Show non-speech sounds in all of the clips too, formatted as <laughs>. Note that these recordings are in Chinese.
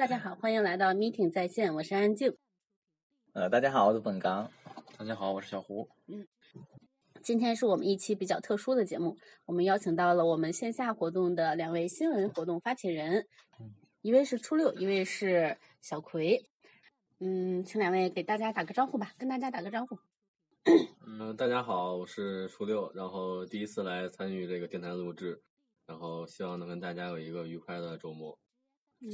大家好，欢迎来到 Meeting 在线，我是安静。呃，大家好，我是本刚。大家好，我是小胡。嗯，今天是我们一期比较特殊的节目，我们邀请到了我们线下活动的两位新闻活动发起人，一位是初六，一位是小葵。嗯，请两位给大家打个招呼吧，跟大家打个招呼。<clears throat> 嗯，大家好，我是初六，然后第一次来参与这个电台录制，然后希望能跟大家有一个愉快的周末。嗯，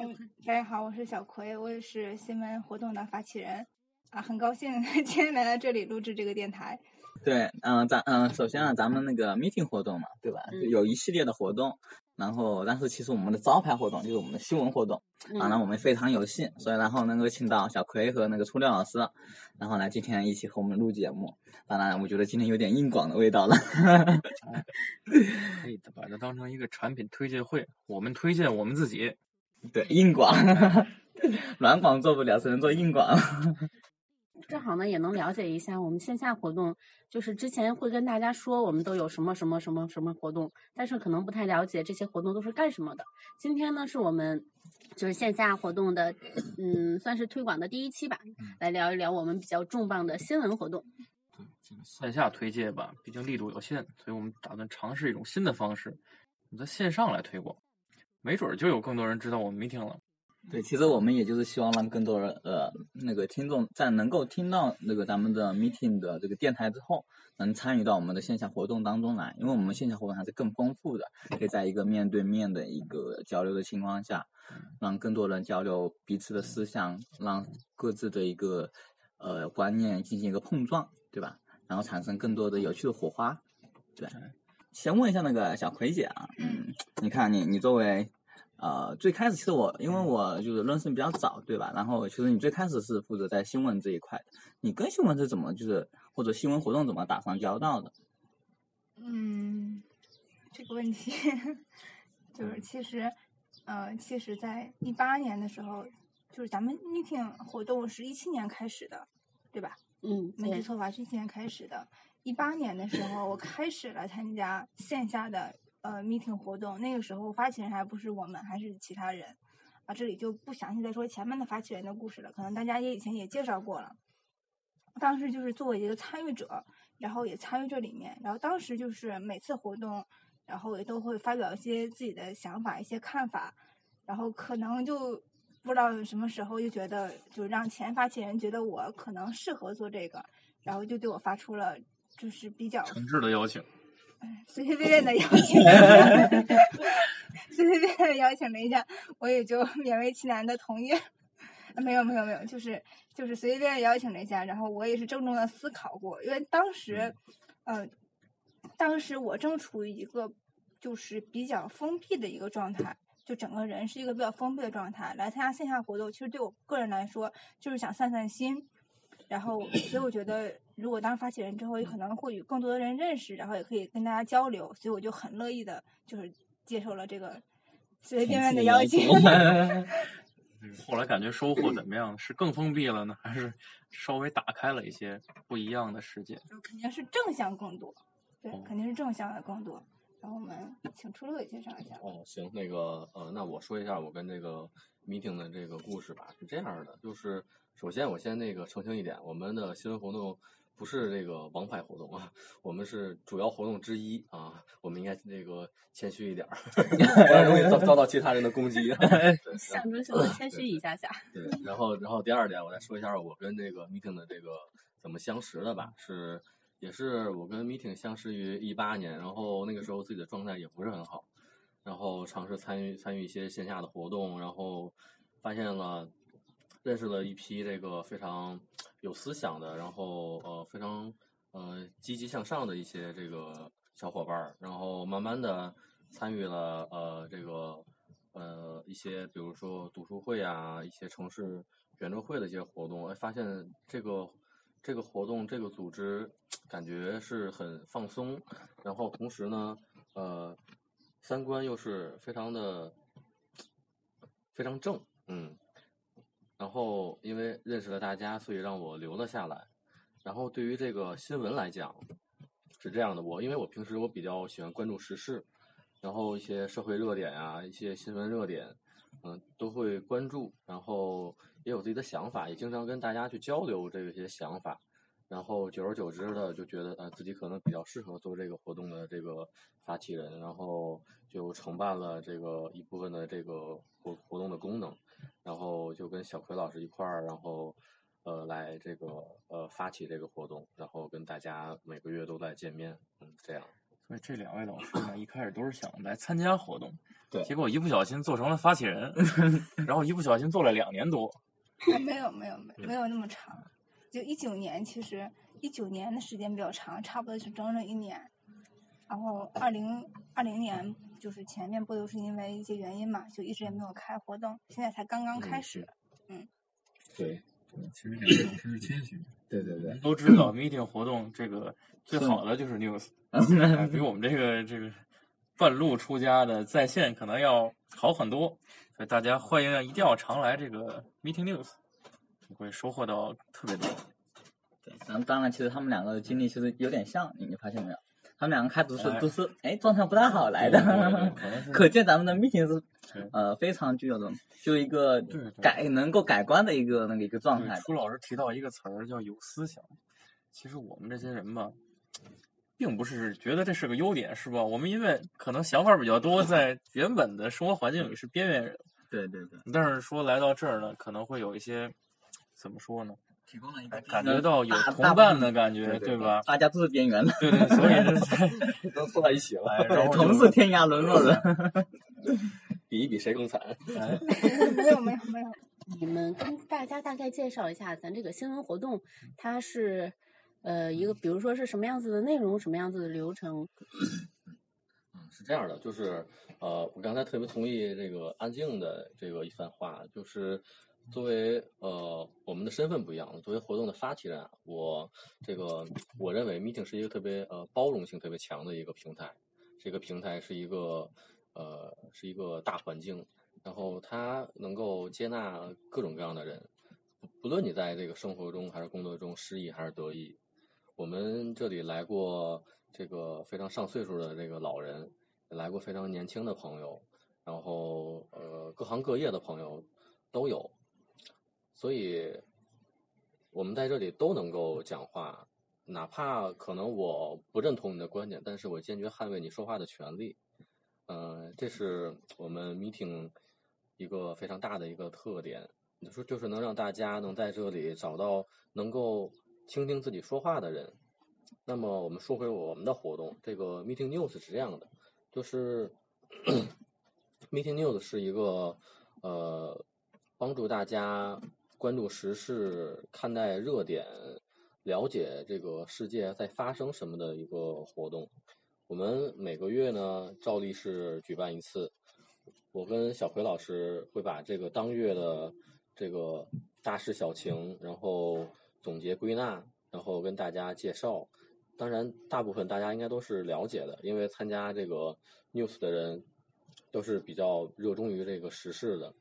嗯，大家好，我是小葵，我也是新闻活动的发起人，啊，很高兴 <laughs> 今天来到这里录制这个电台。对，嗯，咱嗯，首先啊，咱们那个 meeting 活动嘛，对吧？嗯有一系列的活动，然后但是其实我们的招牌活动就是我们的新闻活动，嗯啊，那我们非常有幸，所以然后能够请到小葵和那个初六老师，然后来今天一起和我们录节目。当然，我觉得今天有点硬广的味道了。可以把它当成一个产品推介会，我们推荐我们自己。对，硬广，<laughs> 软广做不了，只能做硬广。<laughs> 正好呢，也能了解一下我们线下活动。就是之前会跟大家说我们都有什么什么什么什么活动，但是可能不太了解这些活动都是干什么的。今天呢，是我们就是线下活动的，嗯，算是推广的第一期吧，来聊一聊我们比较重磅的新闻活动。对，这个线下推介吧，毕竟力度有限，所以我们打算尝试一种新的方式，我们在线上来推广，没准儿就有更多人知道我们 meeting 了。对，其实我们也就是希望让更多人呃那个听众在能够听到那个咱们的 meeting 的这个电台之后，能参与到我们的线下活动当中来，因为我们线下活动还是更丰富的，可以在一个面对面的一个交流的情况下，让更多人交流彼此的思想，让各自的一个呃观念进行一个碰撞，对吧？然后产生更多的有趣的火花，对。先问一下那个小葵姐啊，嗯，你看你你作为呃，最开始其实我因为我就是认识你比较早，对吧？然后其实你最开始是负责在新闻这一块的，你跟新闻是怎么就是或者新闻活动怎么打上交道的？嗯，这个问题 <laughs> 就是其实，呃，其实，在一八年的时候，就是咱们 meeting 活动是一七年开始的，对吧？嗯，对，没记错吧？是一七年开始的。一八年的时候，我开始了参加线下的呃 meeting 活动，那个时候发起人还不是我们，还是其他人。啊，这里就不详细再说前面的发起人的故事了，可能大家也以前也介绍过了。当时就是作为一个参与者，然后也参与这里面，然后当时就是每次活动，然后也都会发表一些自己的想法、一些看法，然后可能就不知道什么时候就觉得，就让前发起人觉得我可能适合做这个，然后就对我发出了就是比较诚挚的邀请，<laughs> 随随便便的邀请，随随便便的邀请了一下，我也就勉为其难的同意。啊 <laughs> 没有没有没有，就是就是随随便便邀请了一下，然后我也是郑重的思考过，因为当时，呃，当时我正处于一个就是比较封闭的一个状态，就整个人是一个比较封闭的状态。来参加线下活动，其实对我个人来说，就是想散散心。然后，所以我觉得，如果当发起人之后，也可能会与更多的人认识，然后也可以跟大家交流，所以我就很乐意的，就是接受了这个随随便便的邀请。<laughs> 嗯后来感觉收获怎么样？是更封闭了呢，还是稍微打开了一些不一样的世界？就肯定是正向更多，对哦，肯定是正向的更多。然后我们请初六也介绍一下。哦，行，那个呃，那我说一下我跟这个 meeting 的这个故事吧。是这样的，就是首先我先那个澄清一点，我们的新闻活动不是这个王牌活动啊，我们是主要活动之一啊，我们应该那个谦虚一点儿，<laughs> 不然容易遭遭到其他人的攻击。<laughs> <laughs> 对，象征性的谦虚一下下。对，然后然后第二点，我再说一下我跟这个 meeting 的这个怎么相识的吧，是也是我跟 meeting 相识于一八年，然后那个时候自己的状态也不是很好，然后尝试参与参与一些线下的活动，然后发现了认识了一批这个非常有思想的，然后呃非常呃积极向上的一些这个小伙伴儿，然后慢慢的参与了呃这个呃一些比如说读书会啊，一些城市圆桌会的一些活动，哎，发现这个这个活动这个组织感觉是很放松，然后同时呢，呃，三观又是非常的非常正，嗯，然后因为认识了大家，所以让我留了下来。然后对于这个新闻来讲，是这样的，我因为我平时我比较喜欢关注时事，然后一些社会热点啊，一些新闻热点，嗯，都会关注，然后也有自己的想法，也经常跟大家去交流这些想法。然后久而久之的就觉得，呃，自己可能比较适合做这个活动的这个发起人，然后就承办了这个一部分的这个活活动的功能，然后就跟小葵老师一块儿，然后呃来这个呃发起这个活动，然后跟大家每个月都在见面，嗯，这样。所以这两位老师呢，一开始都是想来参加活动，对结果一不小心做成了发起人，<laughs> 然后一不小心做了两年多。啊，没有没有没有没有那么长，就一九年，其实一九年的时间比较长，差不多是整整一年。然后二零二零年就是前面不都是因为一些原因嘛，就一直也没有开活动，现在才刚刚开始。嗯对其实两位老师是谦虚，对对对，都知道 meeting 活动这个最好的就是 news，<laughs> 哎比我们这个这个半路出家的在线可能要好很多，所以大家欢迎一定要常来这个 meeting news，你会收获到特别多。对，然后当然，其实他们两个的经历其实有点像，你你发现没有？他们两个开始是哎都是哎状态不太好来的，<laughs> 可见咱们的 meeting 是呃非常具有这种就一个改能够改观的一个那个一个状态，。朱老师提到一个词儿叫有思想，其实我们这些人吧，并不是觉得这是个优点，是吧？我们因为可能想法比较多，在 <laughs> 原本的生活环境里是边缘人，对对对，但是说来到这儿呢，可能会有一些怎么说呢？提供了一个感觉到有同伴的感觉，对吧？大家都是边缘的，对对，所以 <laughs> 都凑到一起了，哎，然后同是天涯沦落人。<laughs> 比一比谁更惨。哎，<laughs> 没有没有没有，你们跟大家大概介绍一下咱这个新闻活动，它是呃一个，比如说是什么样子的内容，什么样子的流程？嗯，是这样的，就是呃，我刚才特别同意这个安静的这个一番话，就是作为呃我们的身份不一样，作为活动的发起人，我这个我认为 Meeting 是一个特别呃包容性特别强的一个平台，这个平台是一个呃是一个大环境，然后它能够接纳各种各样的人，不不论你在这个生活中还是工作中失意还是得意，我们这里来过这个非常上岁数的这个老人，也来过非常年轻的朋友，然后呃各行各业的朋友都有，所以我们在这里都能够讲话，哪怕可能我不认同你的观点，但是我坚决捍卫你说话的权利。嗯、这是我们 meeting 一个非常大的一个特点，你说就是能让大家能在这里找到能够倾听自己说话的人。那么我们说回我们的活动，这个 meeting news 是这样的，就是 <coughs> meeting news 是一个呃帮助大家关注时事、看待热点、了解这个世界在发生什么的一个活动。我们每个月呢，照例是举办一次。我跟小葵老师会把这个当月的这个大事小情，然后总结归纳，然后跟大家介绍。当然，大部分大家应该都是了解的，因为参加这个 news 的人都是比较热衷于这个时事的。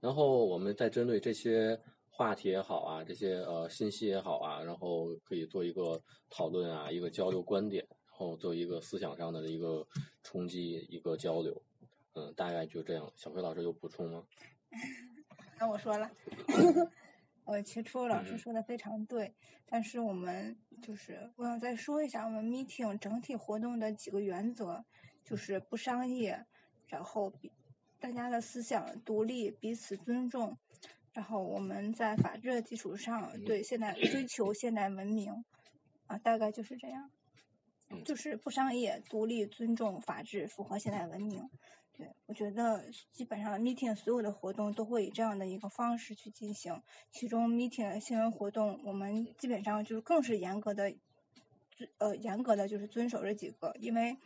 然后我们再针对这些话题也好啊，这些呃信息也好啊，然后可以做一个讨论啊，一个交流观点，然后做一个思想上的一个冲击，一个交流。嗯，大概就这样。小辉老师有补充吗？<laughs> 那我说了，<laughs> 我，其实初老师嗯说的非常对，但是我们就是我想再说一下我们 meeting 整体活动的几个原则，就是不商业，然后比大家的思想独立，彼此尊重，然后我们在法治的基础上对现代追求现代文明，啊，大概就是这样，嗯就是不商业、独立、尊重法治，符合现代文明。对，我觉得基本上 meeting 所有的活动都会以这样的一个方式去进行。其中 meeting 的新闻活动，我们基本上就是更是严格的，遵呃严格的就是遵守这几个，因为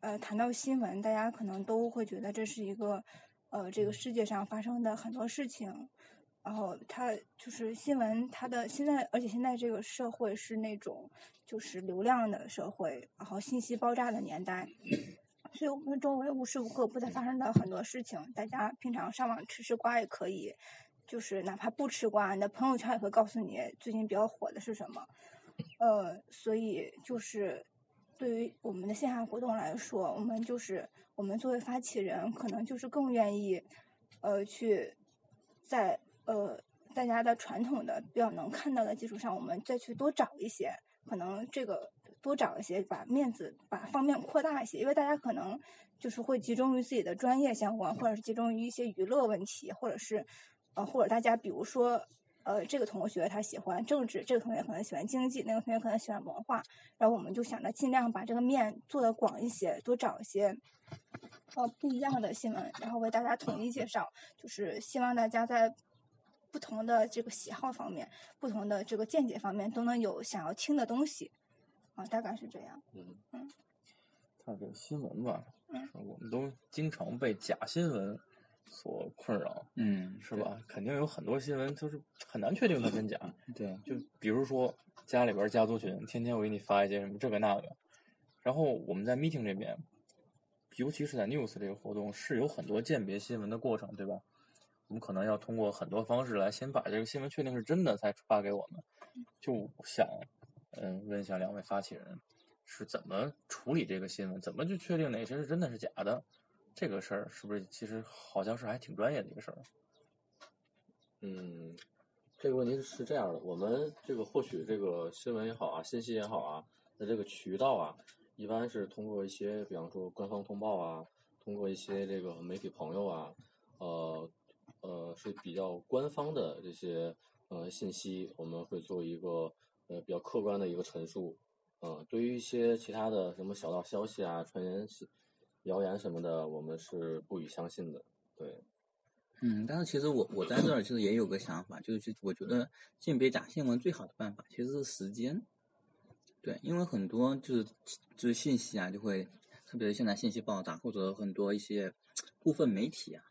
呃谈到新闻，大家可能都会觉得这是一个呃这个世界上发生的很多事情，然后它就是新闻，它的现在，而且现在这个社会是那种就是流量的社会，然后信息爆炸的年代。<clears throat> 所以我们周围无时无刻不在发生的很多事情，大家平常上网吃吃瓜也可以，就是哪怕不吃瓜，你的朋友圈也会告诉你最近比较火的是什么。呃，所以就是对于我们的线下活动来说，我们就是我们作为发起人，可能就是更愿意，呃去在呃大家的传统的比较能看到的基础上，我们再去多找一些，可能这个多找一些，把面子把方面扩大一些，因为大家可能就是会集中于自己的专业相关，或者是集中于一些娱乐问题，或者是呃或者大家比如说。呃，这个同学他喜欢政治，这个同学可能喜欢经济，那个同学可能喜欢文化，然后我们就想着尽量把这个面做得广一些，多找一些呃不一样的新闻，然后为大家统一介绍，就是希望大家在不同的这个喜好方面、不同的这个见解方面都能有想要听的东西，啊，大概是这样。嗯嗯。看这个新闻吧，嗯我们都经常被假新闻所困扰，嗯，是吧？肯定有很多新闻就是很难确定它真假。对？就比如说家里边儿家族群，天天我给你发一些什么这个那个，然后我们在 meeting 这边，尤其是在 news 这个活动，是有很多鉴别新闻的过程，对吧？我们可能要通过很多方式来先把这个新闻确定是真的，才发给我们。就想，嗯，问一下两位发起人，是怎么处理这个新闻？怎么去确定哪些是真的是假的？这个事儿是不是其实好像是还挺专业的一个事儿？嗯，这个问题是这样的，我们这个获取这个新闻也好啊，信息也好啊，那这个渠道啊，一般是通过一些，比方说官方通报啊，通过一些这个媒体朋友啊，呃呃是比较官方的这些呃信息，我们会做一个呃比较客观的一个陈述。呃、对于一些其他的什么小道消息啊、传言、谣言什么的，我们是不予相信的。对，嗯，但是其实我我在这儿其实也有个想法，就是去我觉得鉴别假新闻最好的办法其实是时间。对，因为很多就是就是信息啊，就会特别是现在信息爆炸，或者很多一些部分媒体啊，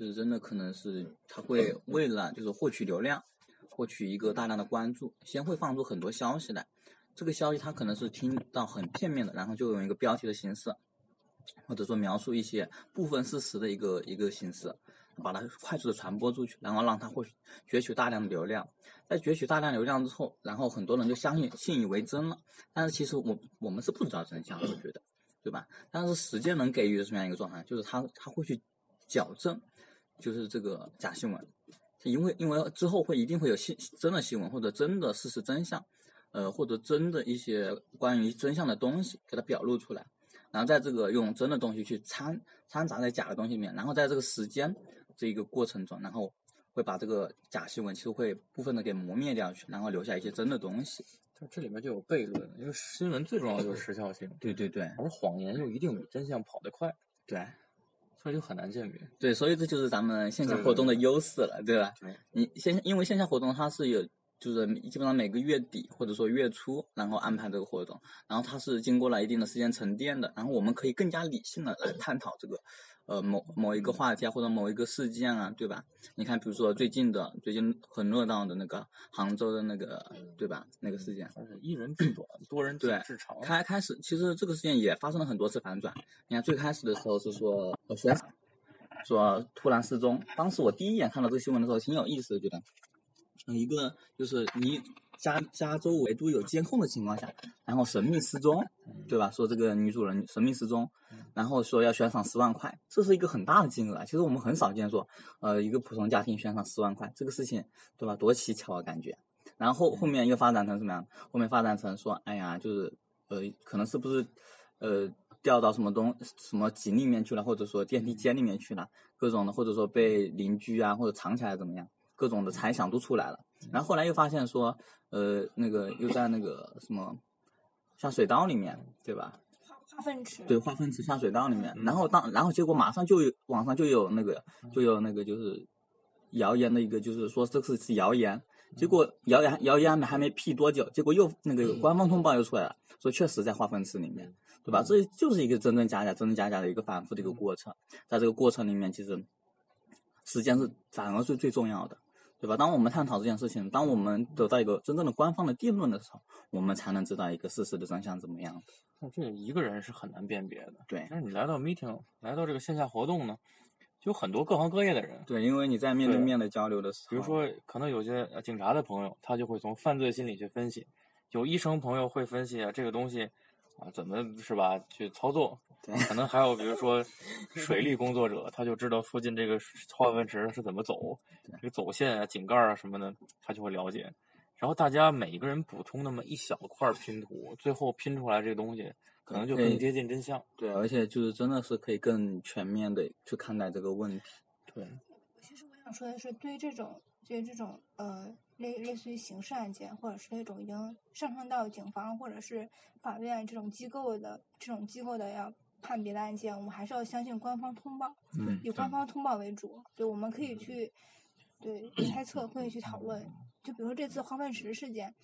就是真的可能是他会 <laughs> 为了就是获取流量，获取一个大量的关注，先会放出很多消息来。这个消息他可能是听到很片面的，然后就用一个标题的形式，或者说描述一些部分事实的一个一个形式，把它快速的传播出去，然后让它获取攫取大量的流量。在攫取大量流量之后，然后很多人就相信信以为真了。但是其实我我们是不知道真相的，我觉得，对吧？但是时间能给予什么样一个状态？就是他他会去矫正，就是这个假新闻，因为因为之后会一定会有新真的新闻或者真的事实真相。呃，或者真的一些关于真相的东西给它表露出来，然后在这个用真的东西去掺掺杂在假的东西里面，然后在这个时间这一个过程中，然后会把这个假新闻其实会部分的给磨灭掉去，然后留下一些真的东西。这这里面就有悖论，因为新闻最重要的就是时效性，对对对而谎言又一定比真相跑得快，对所以就很难鉴别。对，所以这就是咱们线下活动的优势了，对吧对？你线因为线下活动它是有。就是基本上每个月底或者说月初，然后安排这个活动，然后它是经过了一定的时间沉淀的，然后我们可以更加理性的来探讨这个，呃某某一个话题啊或者某一个事件啊，对吧？你看，比如说最近的最近很热闹的那个杭州的那个，对吧？那个事件，一人病短，多人对。开开始其实这个事件也发生了很多次反转。你看最开始的时候是说呃悬赏，说突然失踪，当时我第一眼看到这个新闻的时候挺有意思的，觉得。嗯，一个就是你加加州围都有监控的情况下，然后神秘失踪，对吧？说这个女主人神秘失踪，然后说要悬赏十万块，这是一个很大的金额啊。其实我们很少见说，呃，一个普通家庭悬赏十万块，这个事情，对吧？多蹊跷啊，感觉。然后后面又发展成什么样？后面发展成说，哎呀，就是呃，可能是不是呃掉到什么东什么井里面去了，或者说电梯间里面去了，各种的，或者说被邻居啊或者藏起来怎么样？各种的猜想都出来了，然后后来又发现说，呃，那个又在那个什么下水道里面，对吧？化化粪池。对，化粪池下水道里面，然后当然后结果马上就有网上就有那个就有那个就是谣言的一个，就是说这是是谣言，结果谣言谣言还没辟多久，结果又那个官方通报又出来了，说确实在化粪池里面，对吧？这就是一个真真假假、真真假假的一个反复的一个过程，在这个过程里面，其实时间是反而是最重要的。对吧？当我们探讨这件事情，当我们得到一个真正的官方的定论的时候，我们才能知道一个事实的真相怎么样。那这一个人是很难辨别的。对但是你来到 meeting，来到这个线下活动呢，就有很多各行各业的人。对，因为你在面对对面的交流的时候，比如说，可能有些呃警察的朋友，他就会从犯罪心理去分析；有医生朋友会分析啊，这个东西啊怎么是吧去操作；可能还有比如说水利工作者，他就知道附近这个化粪池是怎么走，这个走线啊、井盖啊什么的，他就会了解。然后大家每一个人补充那么一小块拼图，最后拼出来这个东西，可能就更接近真相。对，而且就是真的是可以更全面的去看待这个问题。对。其实我想说的是，对于这种，对于这种呃类类似于刑事案件，或者是那种已经上升到警方或者是法院这种机构的这种机构的要判别的案件，我们还是要相信官方通报，嗯，以官方通报为主。对，我们可以去对猜测，可以去讨论。就比如说这次化粪池事件，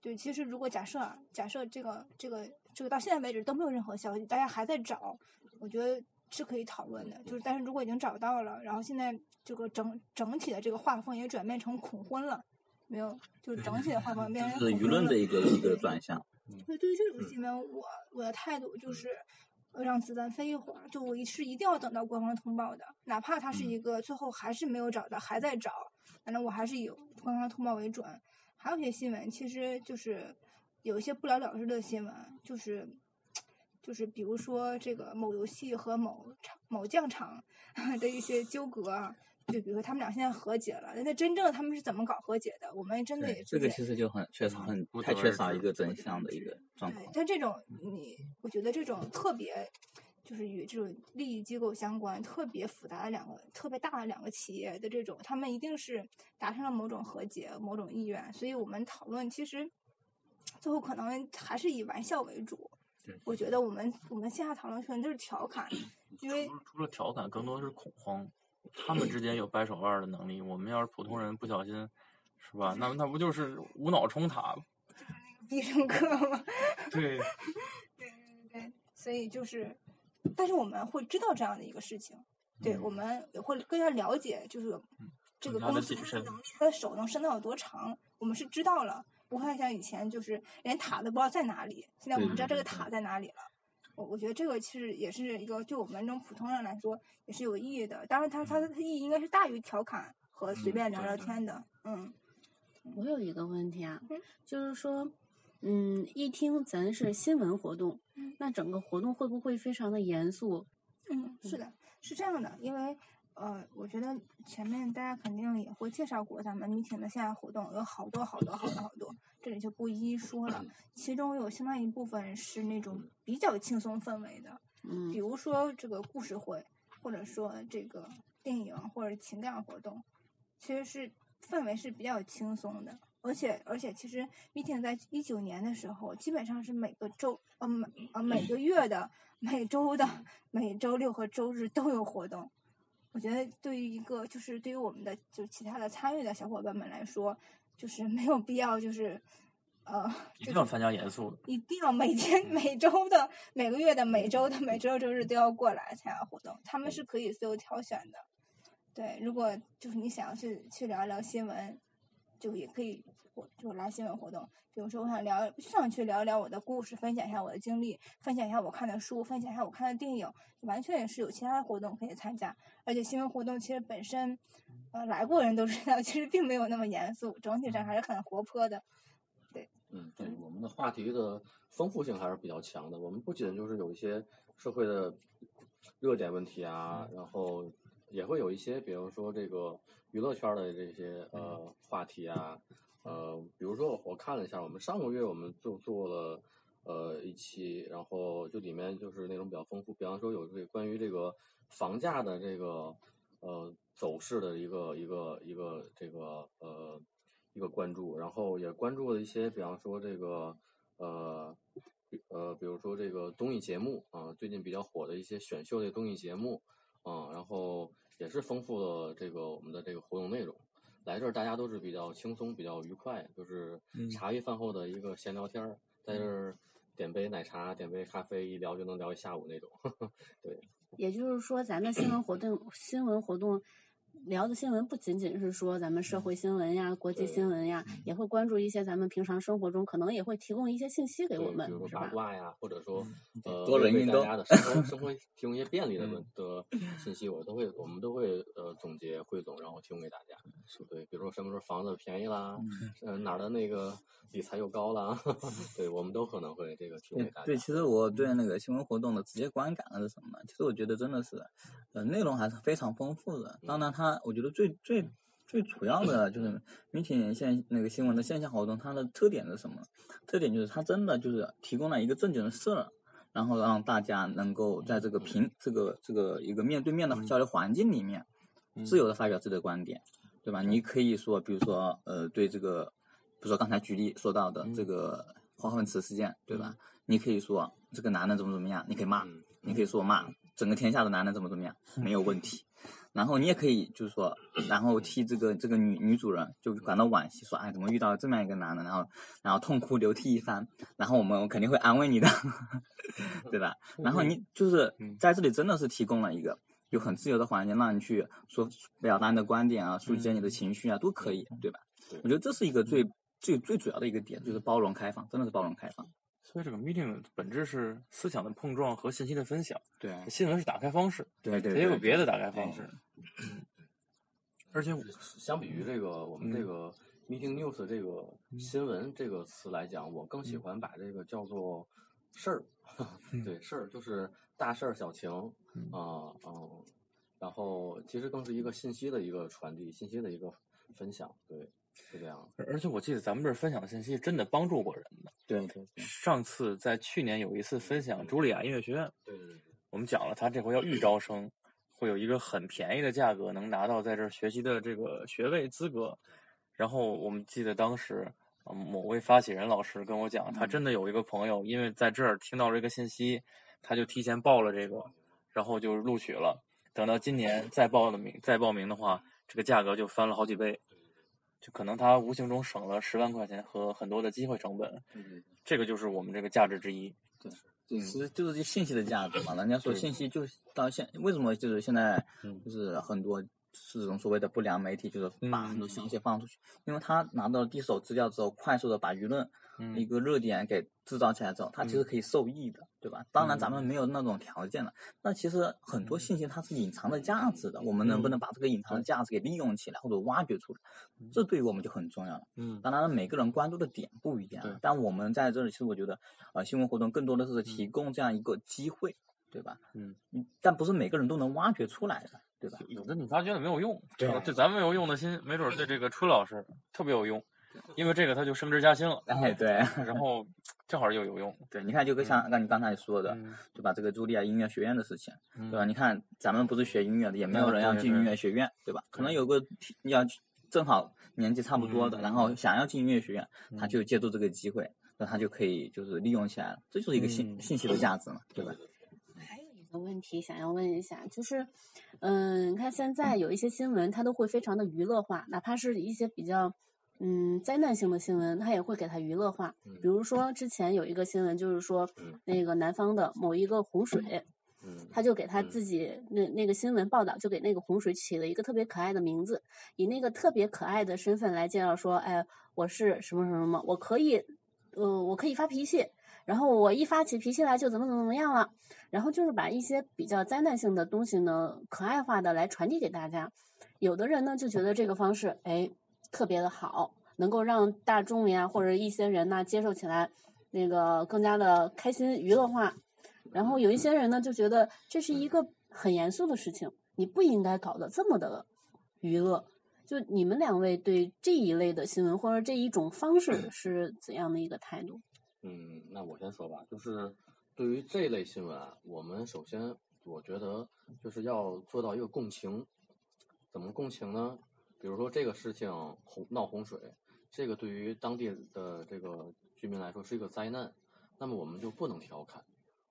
对，其实如果假设啊，假设这个这个这个到现在为止都没有任何消息，大家还在找，我觉得是可以讨论的。就是但是如果已经找到了，然后现在这个整整体的这个画风也转变成恐婚了，没有，就是整体的画风变成是舆论的一个一个转向。对，对于这种新闻，我我的态度就是让子弹飞一会儿，就我是一定要等到官方通报的，哪怕他是一个最后还是没有找到，还在找。反正我还是以官方通报为准，还有一些新闻，其实就是有一些不了了之的新闻，就是就是比如说这个某游戏和某厂某酱厂 <laughs> 的一些纠葛，就比如说他们俩现在和解了，那真正他们是怎么搞和解的？我们真的也这个其实就很确实很太缺少一个真相的一个状况。但这种你，我觉得这种特别。就是与这种利益机构相关、特别复杂的两个、特别大的两个企业的这种，他们一定是达成了某种和解、某种意愿，所以我们讨论其实最后可能还是以玩笑为主。我觉得我们我们线下讨论可能就是调侃，因为除了调侃，更多的是恐慌。他们之间有掰手腕的能力，我们要是普通人不小心，是吧？那那不就是无脑冲塔？必胜客吗？<laughs> <laughs> 对。对对对，所以就是。但是我们会知道这样的一个事情，对，我们也会更加了解，就是这个公司的能力，他的手能伸到有多长，我们是知道了，不会像以前就是连塔都不知道在哪里。现在我们知道这个塔在哪里了，我我觉得这个其实也是一个对我们这种普通人来说也是有意义的。当然，它它的意义应该是大于调侃和随便聊聊天的。嗯，我有一个问题啊，就是说。嗯，一听咱是新闻活动，那整个活动会不会非常的严肃？嗯，是的，是这样的，因为呃，我觉得前面大家肯定也会介绍过咱们 meeting 的线下活动，有好多好多好多好多，这里就不一一说了。其中有相当一部分是那种比较轻松氛围的，嗯，比如说这个故事会，或者说这个电影或者情感活动，其实是氛围是比较轻松的。而且而且，其实 meeting 在一九年的时候，基本上是每个周呃每呃每个月的每周的每周六和周日都有活动。我觉得对于一个就是对于我们的就是其他的参与的小伙伴们来说，就是没有必要就是呃一定要参加严肃的，一定要每天每周的每个月的每周的每周六周日都要过来参加活动。他们是可以自由挑选的。对，如果就是你想要去去聊一聊新闻。就也可以，我就来新闻活动。比如说，我想聊，就想去聊一聊我的故事，分享一下我的经历，分享一下我看的书，分享一下我看的电影，完全也是有其他的活动可以参加。而且新闻活动其实本身，呃，来过人都知道，其实并没有那么严肃，整体上还是很活泼的。对，嗯，对，我们的话题的丰富性还是比较强的。我们不仅就是有一些社会的热点问题啊，然后也会有一些，比如说这个。娱乐圈的这些呃话题啊，呃，比如说我看了一下，我们上个月我们就做了呃一期，然后就里面就是内容比较丰富，比方说有这关于这个房价的这个呃走势的一个一个一个这个呃一个关注，然后也关注了一些，比方说这个呃呃，比如说这个综艺节目啊，最近比较火的一些选秀类综艺节目啊，然后。也是丰富了这个我们的这个活动内容，来这儿大家都是比较轻松、比较愉快，就是茶余饭后的一个闲聊天儿，在这儿点杯奶茶、点杯咖啡，一聊就能聊一下午那种。<laughs> 对，也就是说，咱的新闻活动、新闻活动聊的新闻不仅仅是说咱们社会新闻呀、国际新闻呀，也会关注一些咱们平常生活中可能也会提供一些信息给我们比如，说是吧？八卦呀，或者说呃多人运动家的 <laughs> 生活生活提供一些便利的问 <laughs> 的信息，我都会我们都会呃总结汇总，然后提供给大家。对，比如说什么时候房子便宜啦，呃哪儿的那个理财又高了，<laughs> 对我们都可能会这个提供给大家。对，其实我对那个新闻活动的直接观感是什么呢？其实我觉得真的是，呃，内容还是非常丰富的。当然，它我觉得最最最主要的就是媒体现那个新闻的线下活动，它的特点是什么？特点就是它真的就是提供了一个正经的事儿，然后让大家能够在这个平这个这个一个面对面的交流环境里面，自由的发表自己的观点，对吧？你可以说，比如说，呃，对这个，比如说刚才举例说到的这个花粉池事件，对吧？你可以说这个男的怎么怎么样，你可以骂，嗯你可以说骂整个天下的男的怎么怎么样，没有问题。<laughs> 然后你也可以就是说，然后替这个这个女女主人就感到惋惜，说哎怎么遇到这么样一个男的，然后然后痛哭流涕一番，然后我们肯定会安慰你的，<laughs> 对吧？然后你就是嗯在这里真的是提供了一个有很自由的环境，让你去说表达你的观点啊，抒解你的情绪啊，都可以，对吧？我觉得这是一个最最最主要的一个点，就是包容开放，真的是包容开放。所以这个 meeting 本质是思想的碰撞和信息的分享，对新闻是打开方式，对对，也有别的打开方式。而且我相比于这个我们这个 meeting news 这个新闻这个词来讲，我更喜欢把这个叫做事儿，<laughs> 对事儿就是大事儿小情啊嗯，然后其实更是一个信息的一个传递，信息的一个分享，对，是这样。而且我记得咱们这儿分享的信息真的帮助过人的。对对对，上次在去年有一次分享茱莉亚音乐学院，对对对，我们讲了他这回要预招生，会有一个很便宜的价格能拿到在这儿学习的这个学位资格。然后我们记得当时，呃某位发起人老师跟我讲，他真的有一个朋友，因为在这儿听到这个信息，他就提前报了这个，然后就录取了。等到今年再报的名再报名的话，这个价格就翻了好几倍，就可能他无形中省了十万块钱和很多的机会成本。这个就是我们这个价值之一。对其实就是信息的价值嘛。人家说信息就是到现为什么就是现在嗯就是很多是这种所谓的不良媒体，就是把嗯很多消息放出去，因为他拿到第一手资料之后，快速的把舆论嗯一个热点给制造起来之后，它其实可以受益的，对吧？当然咱嗯。们没有那种条件了，那其实很多信息它是隐藏的价值的，我们能不嗯。能把这个隐藏的价值给利用起来或者挖掘出来，这对于我们就很重要了。嗯。当然，每个人关注的点不一样，但我们在这里，其实我觉得，呃，新闻活动更多的是提供这样一个机会，对吧？嗯，但不是每个人都能挖掘出来的，对吧？有的你发掘了没有用，对对咱们没有用的心，没准儿对这个春老师特别有用，因为这个他就升职加薪了，哎，对，然后正好又有用，<laughs> 对，你看，就跟像像你刚才说的，嗯。对吧？这个茱莉亚音乐学院的事情，嗯。对吧？你看，咱们不是学音乐的，也没有人要进音乐学院，对吧？可能有个要正好年纪差不多的，嗯。然后想要进音乐学院，他嗯。就借助这个机会，那他就可以就是利用起来了，这就是一个信嗯。信息的价值嘛，对吧？还有一个问题想要问一下，就是，嗯，你看现在有一些新闻，它都会非常的娱乐化，哪怕是一些比较，嗯，灾难性的新闻，他也会给它娱乐化。嗯比如说之前有一个新闻，就是说嗯那个南方的某一个洪水，嗯，他就给他嗯自己那那个新闻报道，就给那个洪水起了一个特别可爱的名字，以那个特别可爱的身份来介绍说，哎，我是什么什么什么，我可以，呃，我可以发脾气，然后我一发起脾气来就怎么怎么怎么样了，然后就是把一些比较灾难性的东西呢，可爱化的来传递给大家。有的人呢就觉得这个方式，哎，特别的好，能够让大众呀或者一些人呐接受起来，那个更加的开心娱乐化。然后有一些人呢就觉得这是一个很严肃的事情，你不应该搞得这么的娱乐。就你们两位对这一类的新闻或者这一种方式是怎样的一个态度？嗯，那我先说吧，就是对于这类新闻啊，我们首先我觉得就是要做到一个共情。怎么共情呢？比如说这个事情洪闹洪水，这个对于当地的这个居民来说是一个灾难，那么我们就不能调侃，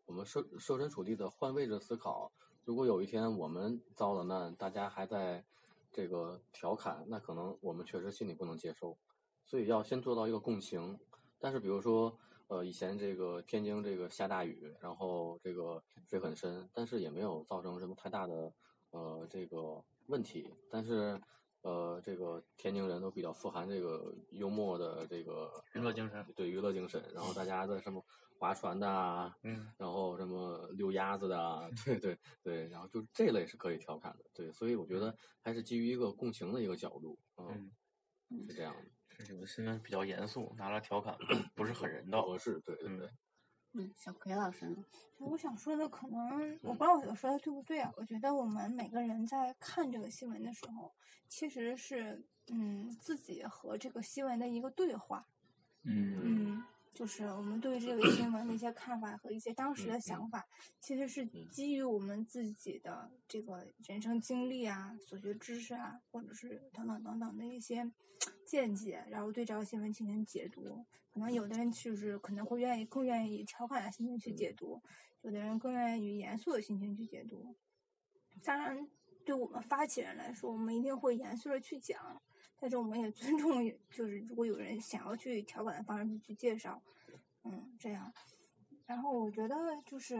我们设设身处地的换位置思考。如果有一天我们遭了难，大家还在这个调侃，那可能我们确实心里不能接受，所以要先做到一个共情。但是比如说，呃，以前这个天津这个下大雨，然后这个水很深，但是也没有造成什么太大的呃这个问题，但是呃，这个天津人都比较富含这个幽默的这个娱乐精神，对娱乐精神，然后大家在什么划船的啊，嗯，然后什么溜鸭子的啊，对对对，然后就这类是可以调侃的，对，所以我觉得还是基于一个共情的一个角度，嗯，是这样的。这有的新闻比较严肃，拿来调侃不是很人道，合适，对对对。嗯，小葵老师呢？我想说的可能我不知道我说的对不对啊？我觉得我们每个人在看这个新闻的时候，其实是嗯自己和这个新闻的一个对话。嗯嗯，就是我们对这个新闻的一些看法和一些当时的想法，其实是基于我们自己的这个人生经历啊、所学知识啊，或者是等等等等的一些见解，然后对这条新闻进行解读。可能有的人就是可能会愿意更愿意以调侃的心情去解读，有的人更愿意以严肃的心情去解读。当然，对我们发起人来说，我们一定会严肃的去讲，但是我们也尊重，<laughs> 就是如果有人想要去调侃的方式去介绍，嗯，这样。然后我觉得就是，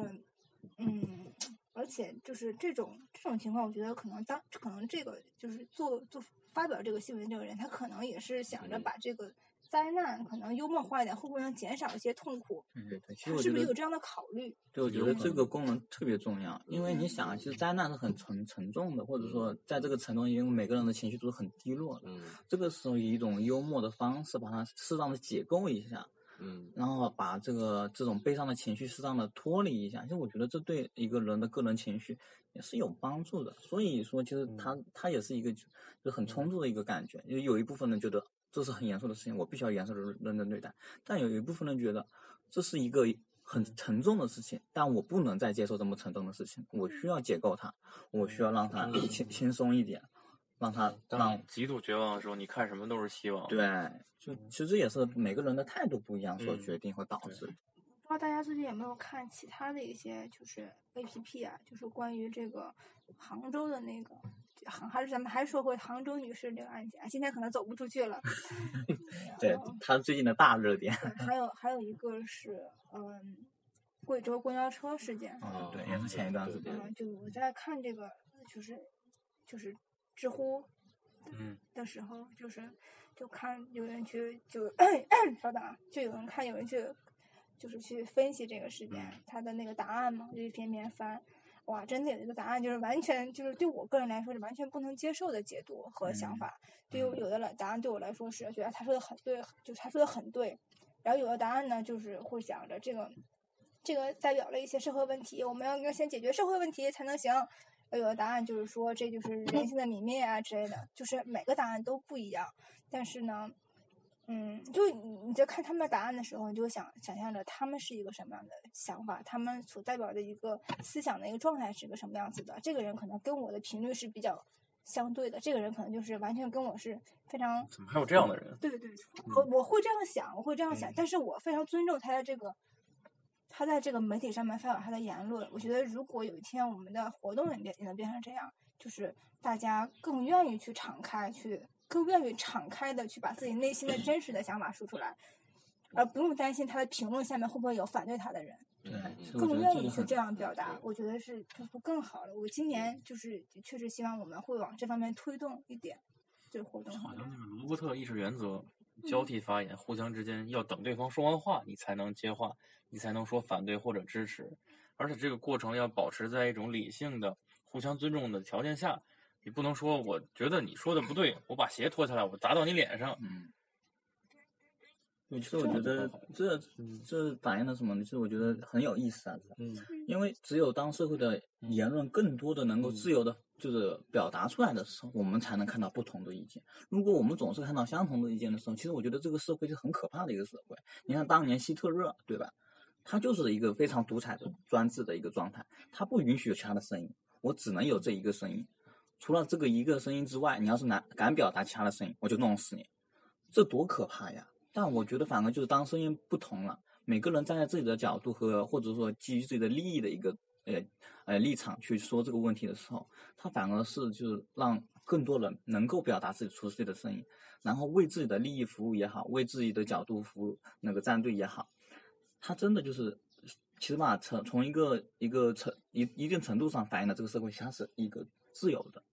嗯，而且就是这种这种情况，我觉得可能当可能这个就是做做发表这个新闻这个人，他可能也是想着把这个。灾难可能幽默化一点，会不会能减少一些痛苦？嗯，对对，其实我是不是有这样的考虑？对，我觉得这个功能特别重要，因为你想啊，其实灾难是很沉沉重的，或者说在这个沉重，因为每个人的情绪都是很低落的。嗯，这个时候以一种幽默的方式把它适当的解构一下，嗯，然后把这个这种悲伤的情绪适当的脱离一下，其实我觉得这对一个人的个人情绪也是有帮助的。所以说，其实他他也是一个就很充足的一个感觉，因为有一部分人觉得。这是很严肃的事情，我必须要严肃的认真对待。但有一部分人觉得这是一个很沉重的事情，但我不能再接受这么沉重的事情，我需要解构它，我需要让它轻轻松一点，让它让极度绝望的时候，你看什么都是希望。对，就其实也是每个人的态度不一样所决定和导致。不知道大家最近有没有看其他的一些就是 A P P 啊，就是关于这个杭州的那个。杭还是咱们还是说回杭州女士这个案件，今天可能走不出去了。<laughs> 对，他最近的大热点。还有还有一个是，嗯，贵州公交车事件。哦，对，也是前一段时间。嗯，就我在看这个，就是就是知乎，嗯，的时候，就是就看有人去就 <coughs> 稍等啊，就有人看有人去就是去分析这个事件，他的那个答案嘛，就一篇篇翻。哇，真的有一个答案，就是完全就是对我个人来说是完全不能接受的解读和想法。对于有的来答案对我来说是觉得他说的很对，就是他说的很对。然后有的答案呢，就是会想着这个这个代表了一些社会问题，我们要要先解决社会问题才能行。有的答案就是说这就是人性的泯灭啊之类的，就是每个答案都不一样。但是呢。嗯，就你你在看他们的答案的时候，你就想想象着他们是一个什么样的想法，他们所代表的一个思想的一个状态是个什么样子的。这个人可能跟我的频率是比较相对的，这个人可能就是完全跟我是非常。怎么还有这样的人？对对，我我会这样想，我会这样想，但是我非常尊重他的这个，他在这个媒体上面发表他的言论。我觉得如果有一天我们的活动也变也能变成这样，就是大家更愿意去敞开去。更愿意敞开的去把自己内心的真实的想法说出来，而不用担心他的评论下面会不会有反对他的人。对，更愿意去这样表达，我觉得是就是更好了。我今年就是确实希望我们会往这方面推动一点，这个活动。好像那个罗伯特意识原则，交替发言，互相之间要等对方说完话，你才能接话，你才能说反对或者支持，而且这个过程要保持在一种理性的、互相尊重的条件下。你不能说，我觉得你说的不对，我把鞋脱下来，我砸到你脸上。嗯，其实我觉得这这反映了什么？其实我觉得很有意思啊。嗯，因为只有当社会的言论更多的能够自由的，就是表达出来的时候，我们才能看到不同的意见。如果我们总是看到相同的意见的时候，其实我觉得这个社会是很可怕的一个社会。你看当年希特勒，对吧？他就是一个非常独裁的专制的一个状态，他不允许有其他的声音，我只能有这一个声音。除了这个一个声音之外，你要是难敢表达其他的声音，我就弄死你，这多可怕呀！但我觉得反而就是当声音不同了，每个人站在自己的角度和或者说基于自己的利益的一个呃呃立场去说这个问题的时候，他反而是就是让更多人能够表达自己出自己的声音，然后为自己的利益服务也好，为自己的角度服务那个战队也好，他真的就是起码从从一个一个程一一定程度上反映了这个社会它是一个。自由的，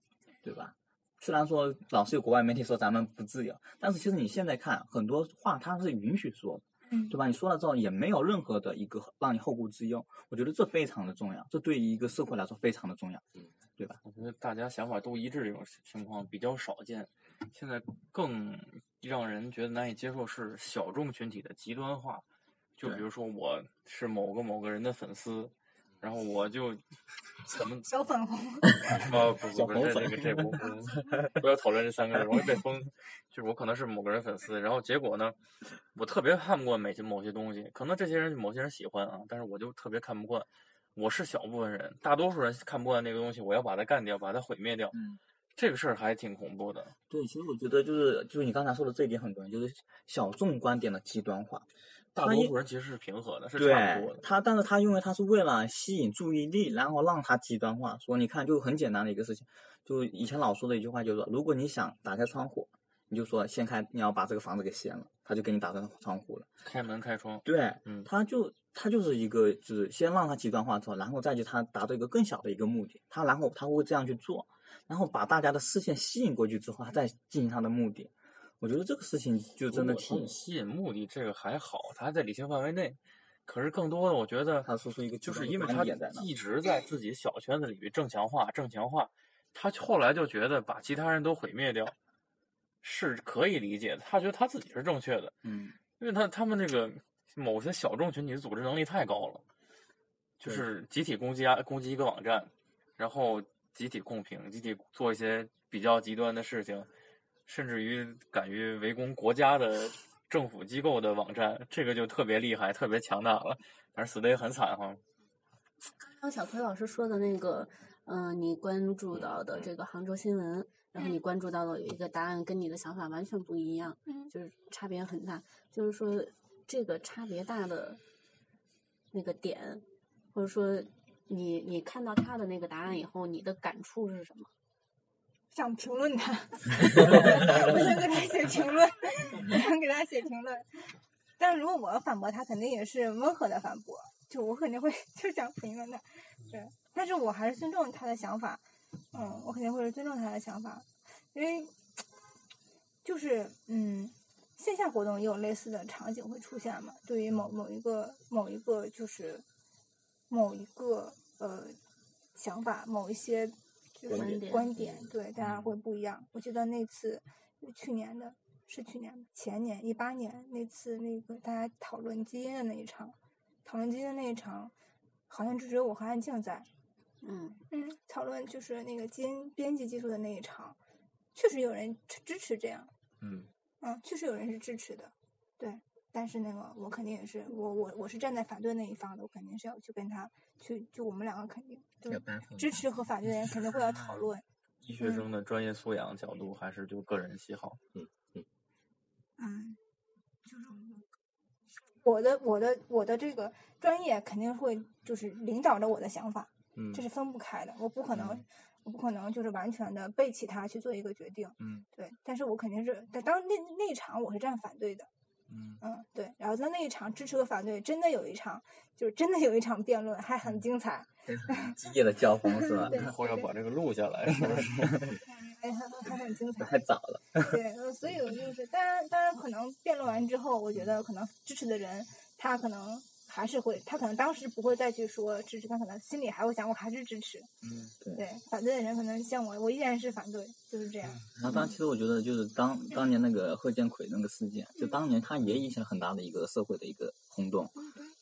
对吧？虽然说老是有国外媒体说咱们不自由，但是其实你现在看很多话，它是允许说的，嗯对吧？你说了之后也没有任何的一个让你后顾之忧，我觉得这非常的重要，这对于一个社会来说非常的重要。对吧我觉得大家想法都一致，这种情况比较少见。现在更让人觉得难以接受是小众群体的极端化，就比如说我是某个某个人的粉丝，然后我就怎么小粉红，<laughs> 啊不不不，这这个这不不不要讨论这三个字，容易被封。就是我可能是某个人粉丝，然后结果呢，我特别看不惯某些某些东西，可能这些人某些人喜欢啊，但是我就特别看不惯。我是小部分人，大多数人看不惯那个东西，我要把它干掉，把它毁灭掉。嗯，这个事儿还挺恐怖的。对，其实我觉得就是就是你刚才说的这一点很重要，就是小众观点的极端化。大多数人其实是平和的，是差不多的。对他，但是他因为他是为了吸引注意力，然后让他极端化。说你看，就很简单的一个事情，就以前老说的一句话，就是说，如果你想打开窗户，你就说先开，你要把这个房子给掀了，他就给你打开窗户了。开门开窗，对，嗯他就他就是一个，就是先让他极端化之后，然后再去他达到一个更小的一个目的，他然后他会这样去做，然后把大家的视线吸引过去之后，他再进行他的目的。我觉得这个事情就真的挺吸引目的，这个还好，他还在理性范围内。可是更多的，我觉得他说出一个就是因为他一直在自己小圈子里正强化、正强化，他后来就觉得把其他人都毁灭掉是可以理解的。他觉得他自己是正确的，嗯，因为他他们那个某些小众群体的组织能力太高了，就是集体攻击啊，攻击一个网站，然后集体控评，集体做一些比较极端的事情，甚至于敢于围攻国家的政府机构的网站，这个就特别厉害，特别强大了，但是死的也很惨哈。刚刚小葵老师说的那个，嗯、你关注到的这个杭州新闻，然后你关注到的有一个答案跟你的想法完全不一样，嗯就是差别很大。就是说，这个差别大的那个点，或者说你你看到他的那个答案以后，你的感触是什么？想评论他，我想给他写评论，我想给他写评论。但如果我反驳他，肯定也是温和的反驳，就我肯定会就想评论他，对。但是我还是尊重他的想法，嗯，我肯定会尊重他的想法，因为就是嗯，线下活动也有类似的场景会出现嘛。对于某某一个某一个就是某一个呃想法，某一些观点观点，对大家会不一样。我记得那次去年的，是去年前年一八年那次那个大家讨论基因的那一场，讨论基因的那一场，好像就只有我和安静在。嗯嗯，讨论就是那个基因编辑技术的那一场，确实有人支支持这样，嗯，嗯，确实有人是支持的，对。但是那个我肯定也是，我我我是站在反对那一方的，我肯定是要去跟他去，就我们两个肯定就是支持和反对的人肯定会要讨论，<laughs> 医学生的专业素养角度还是就个人喜好。嗯嗯，就是我的我的我的这个专业肯定会就是领导着我的想法，嗯。这是分不开的，我不可能嗯。我不可能就是完全的背弃他去做一个决定，嗯。对，但是我肯定是，但当那那一场我是站反对的，嗯嗯，对，然后在那一场支持和反对，真的有一场，就是真的有一场辩论，还很精彩，激 <laughs> 烈的交锋是吧？对以后要把这个录下来，<laughs> 是不是？还还还很精 <laughs> 彩，太早了。对，呃所以我就是，当然当然可能辩论完之后，我觉得可能支持的人他可能还是会，他可能当时不会再去说支持，他可能心里还会想，我还是支持，嗯对，反对的人可能像我，我依然是反对，就是这样，然后当其实我觉得就是当当年那个贺建奎那个事件，就当年他也引起了很大的一个社会的一个轰动，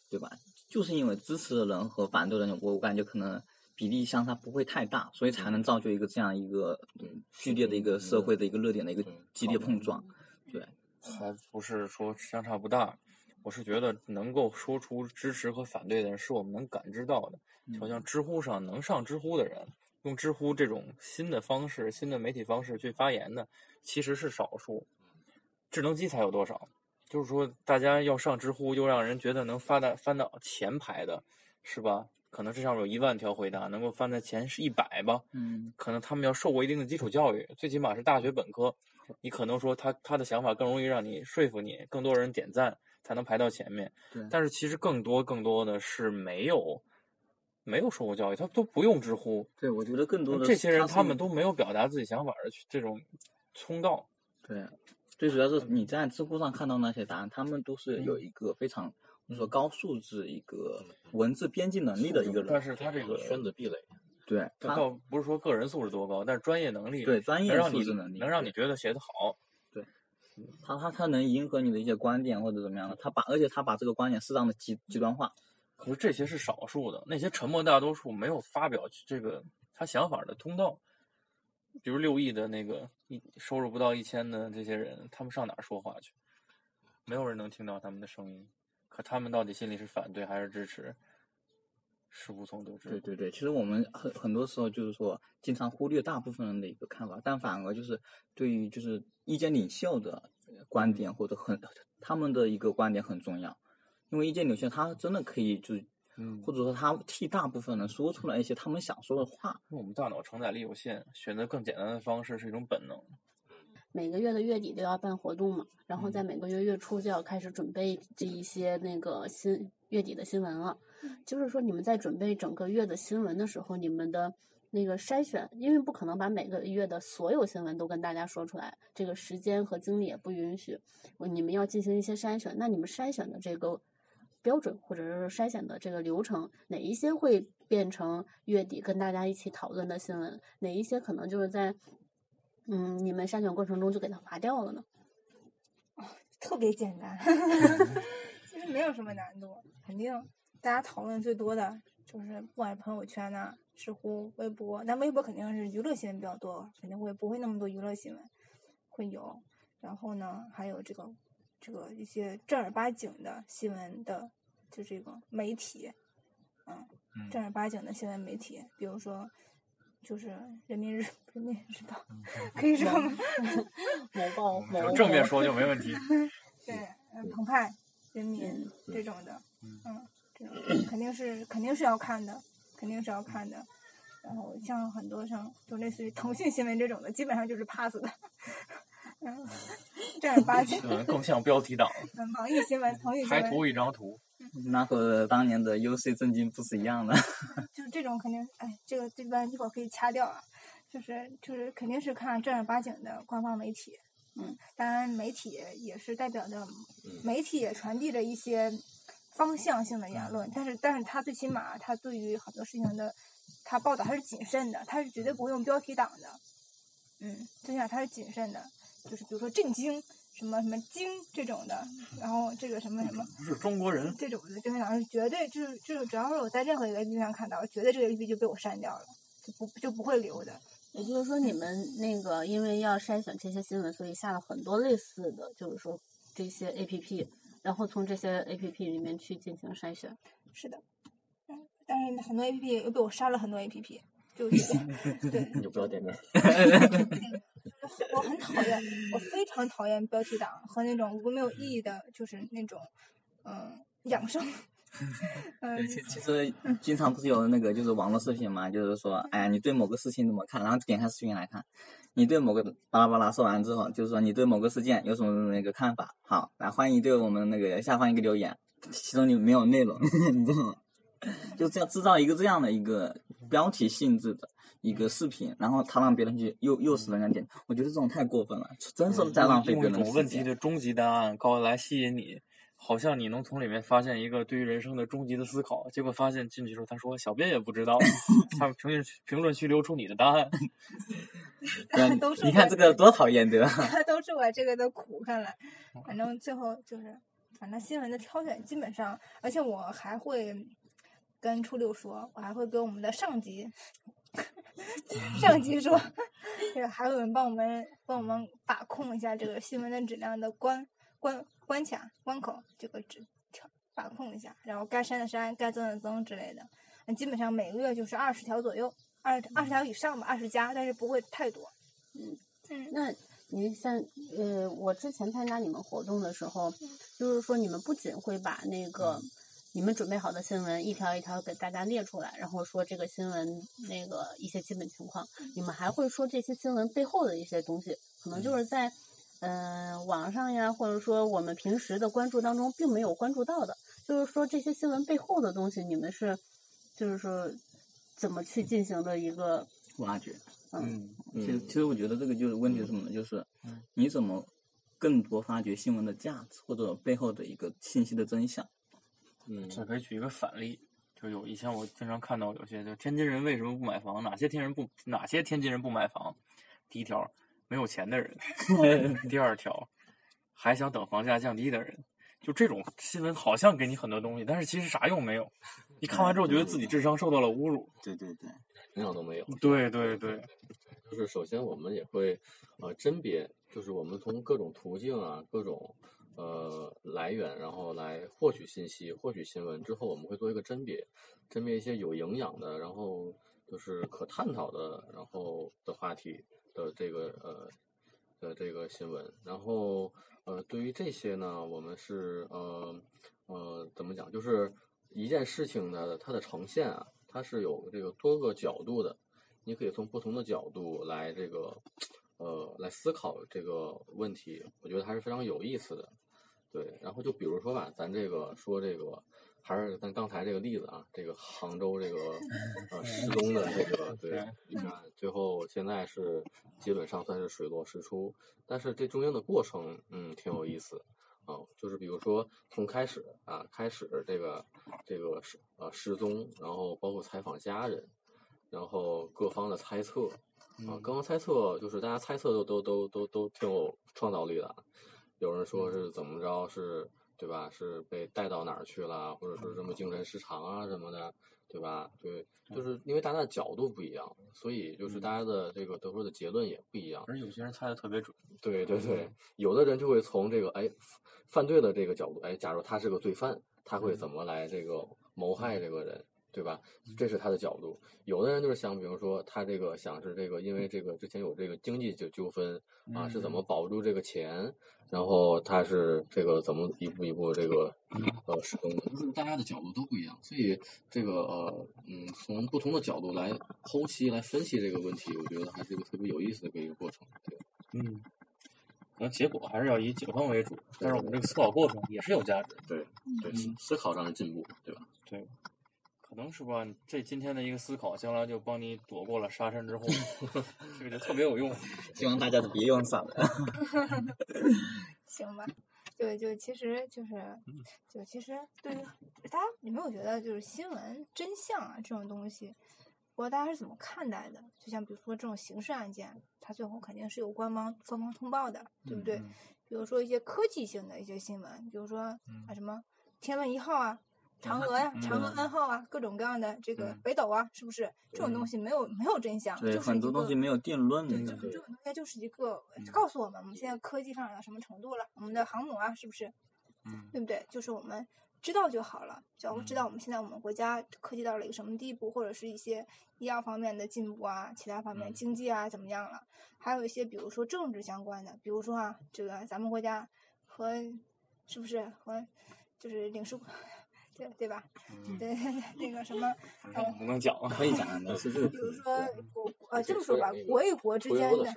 对。吧？就是因为支持的人和反对的人，我我感觉可能比例相差不会太大，所以才能造就一个这样一个嗯剧烈的一个社会的一个热点的一个激烈碰撞。对，还不是说相差不大，我是觉得能够说出支持和反对的人，是我们能感知到的。就像知乎上能上知乎的人，用知乎这种新的方式、新的媒体方式去发言的，其实是少数。智能机才有多少？就是说，大家要上知乎，又让人觉得能发到翻到前排的，是吧？可能这上面有一万条回答，能够翻在前是一百吧。嗯，可能他们要受过一定的基础教育，最起码是大学本科。你可能说他他的想法更容易让你说服你，更多人点赞才能排到前面对。但是其实更多更多的是没有没有受过教育，他都不用知乎。对，我觉得更多的这些人他们都没有表达自己想法的这种通道。对，最主要是你在知乎上看到那些答案，他们都是有一个非常我们说高素质、一个文字编辑能力的一个人。但是他这个圈子壁垒，对，他他倒不是说个人素质多高，但是专业能力对专业素质能力能让你觉得写得好。他他他能迎合你的一些观点或者怎么样的，他把而且他把这个观点适当的极极端化。可是这些是少数的，那些沉默大多数没有发表这个他想法的通道。比如六亿的那个一收入不到一千的这些人，他们上哪儿说话去？没有人能听到他们的声音。可他们到底心里是反对还是支持，是无从得知。对对对，其实我们很很多时候就是说，经常忽略大部分人的一个看法，但反而就是对于就是意见领袖的观点或者很他们的一个观点很重要，因为意见领袖他真的可以就是嗯，或者说他替大部分人说出来一些他们想说的话。因为我们大脑承载力有限，选择更简单的方式是一种本能。每个月的月底都要办活动嘛，然后嗯在每个月月初就要开始准备这一些那个新月底的新闻了。就是说，你们在准备整个月的新闻的时候，你们的那个筛选，因为不可能把每个月的所有新闻都跟大家说出来，这个时间和精力也不允许。你们要进行一些筛选，那你们筛选的这个标准或者是筛选的这个流程，哪一些会变成月底跟大家一起讨论的新闻，哪一些可能就是在嗯你们筛选过程中就给它划掉了呢？特别简单，<laughs> 其实没有什么难度，肯定大家讨论最多的就是不管是朋友圈呐、知乎、微博，但微博肯定是娱乐新闻比较多，肯定会不会那么多娱乐新闻会有，然后呢，还有这个这个一些正儿八经的新闻的，就这个媒体，嗯，嗯正儿八经的新闻媒体，比如说。就是人民日人民日报，<laughs> 可以说吗？<laughs> 某报某就正面说就没问题。<laughs> 对，嗯，澎湃、人民嗯这种的，嗯嗯，肯定是肯定是要看的，肯定是要看的。然后像很多像就类似于腾讯新闻这种的，基本上就是 pass 的，嗯，<laughs> 正儿八经，嗯，更像标题党，嗯，网易新闻、腾讯新闻，还图一张图。那和当年的 UC 震惊不是一样的。<laughs> 就是这种肯定，哎，这个这边一会儿可以掐掉啊，就是就是肯定是看正儿八经的官方媒体，嗯，当然媒体也是代表着媒体也传递着一些方向性的言论，但是但是他最起码他对于很多事情的他报道他是谨慎的，他是绝对不会用标题党的，嗯，最起码他是谨慎的，就是比如说震惊什么什么惊这种的，然后这个什么什么。不是中国人，这种的，正常是绝对就是就是，只要是我在任何一个 APP 上看到，绝对这个 APP 就被我删掉了，就不就不会留的。也就是说，你们那个因为要筛选这些新闻，所以下了很多类似的，就是说这些 A P P，然后从这些 A P P 里面去进行筛选。是的，嗯，但是很多 APP 又被我删了很多 APP，就 <laughs> 是对，你就不要点名。我很讨厌，我非常讨厌标题党和那种无没有意义的，就是那种嗯养生，<laughs> 嗯对，其其实经常不是有那个就是网络视频嘛，就是说，哎呀，你对某个事情怎么看？然后点开视频来看，你对某个巴拉巴拉说完之后，就是说你对某个事件有什么那个看法？好，来欢迎对我们那个下方一个留言，其中你没有内容，<laughs> 你知道吗？<laughs> 就这样制造一个这样的一个标题性质的一个视频，然后他让别人去诱诱使人家点，我觉得这种太过分了，真是在浪费别用一种问题人的终极答案高来吸引你，好像你能从里面发现一个对于人生的终极的思考。结果发现进去之后，他说小编也不知道，<laughs> 他们评论区评论区留出你的答案。<laughs> 都是你看这个多讨厌，对吧？<laughs> 都是我这个的苦，看来，反正最后就是，反正新闻的挑选基本上，而且我还会跟初六说，我还会跟我们的上级 <laughs> 上级说，这个还有人帮我们帮我们把控一下这个新闻的质量的关关关卡关口，这个质调把控一下，然后该删的删，该增的增之类的。那基本上每个月就是二十条左右，二二十条以上吧，二十加，但是不会太多。嗯嗯。那您像呃，我之前参加你们活动的时候，就是说你们不仅会把那个你们准备好的新闻一条一条给大家列出来，然后说这个新闻那个一些基本情况，你们还会说这些新闻背后的一些东西，可能就是在嗯、呃网上呀，或者说我们平时的关注当中并没有关注到的，就是说这些新闻背后的东西，你们是就是说怎么去进行的一个挖掘。嗯其实其实我觉得这个就是问题是什么呢？就是嗯你怎么更多发掘新闻的价值，或者背后的一个信息的真相。嗯这可以举一个反例，就有以前我经常看到有些就天津人为什么不买房，哪些天人不哪些天津人不买房？第一条，没有钱的人；<laughs> <laughs> 第二条，还想等房价降低的人。就这种新闻好像给你很多东西，但是其实啥用没有。你看完之后觉得自己智商受到了侮辱。对对对，影响都没有。对对对，就是首先我们也会呃甄别，就是我们从各种途径啊、各种呃来源，然后来获取信息、获取新闻之后，我们会做一个甄别，甄别一些有营养的，然后就是可探讨的，然后的话题的这个呃的这个新闻，然后呃对于这些呢，我们是呃呃怎么讲，就是一件事情呢它的呈现啊，它是有这个多个角度的。你可以从不同的角度来这个，呃，来思考这个问题，我觉得还是非常有意思的。对，然后就比如说吧，咱这个说这个，还是咱刚才这个例子啊，这个杭州这个 <laughs> 呃失踪的这个，对，你看最后现在是基本上算是水落石出，但是这中间的过程，嗯，挺有意思。啊，就是比如说从开始啊，开始这个这个失呃失踪，然后包括采访家人，然后各方的猜测，啊，各方猜测就是大家猜测都都都都都挺有创造力的。有人说是怎么着是，对吧？是被带到哪儿去了，或者说什么精神失常啊什么的，对吧？对，就是因为大家的角度不一样，所以就是大家的这个得出的结论也不一样。而有些人猜的特别准。对对对，有的人就会从这个哎犯罪的这个角度，哎，假如他是个罪犯，他会怎么来这个谋害这个人，对吧？这是他的角度。有的人就是想，比如说他这个想是这个，因为这个之前有这个经济纠纠纷啊，是怎么保住这个钱，然后他是这个怎么一步一步这个呃使用的，就是大家的角度都不一样，所以这个呃嗯，从不同的角度来剖析、来分析这个问题，我觉得还是一个特别有意思的一个过程。对。嗯，可能结果还是要以解放为主，但是我们这个思考过程也是有价值的。对对，思考上的进步，对吧？对，可能是吧？这今天的一个思考，将来就帮你躲过了沙尘之祸，<laughs> 这个就特别有用。<laughs> 希望大家都别用上了。<laughs> 行吧，就，就其实就是，就其实对于大家，有没有觉得就是新闻真相啊这种东西，不知道大家是怎么看待的？就像比如说这种刑事案件，它最后肯定是有官方官方通报的，对不对？嗯比如说一些科技性的一些新闻，比如说啊什么天问一号啊。嫦娥呀、嗯嫦娥 N 号啊，各种各样的这个嗯北斗啊，是不是这种东西没有没有真相，对，就是很多东西没有定论对，的。这这种东西就是一个告诉我们，我们现在科技发展到什么程度了，我们的航母啊，是不是？嗯对不对？就是我们知道就好了，只要知道我们现在我们国家科技到了一个什么地步，或者是一些医药方面的进步啊，其他方面嗯经济啊怎么样了，还有一些比如说政治相关的，比如说啊，这个咱们国家和是不是和就是领事馆。对对吧？嗯对那个什么，呃，不能讲啊。可以讲啊，你是这个比如说国呃这这么说吧国与国之间的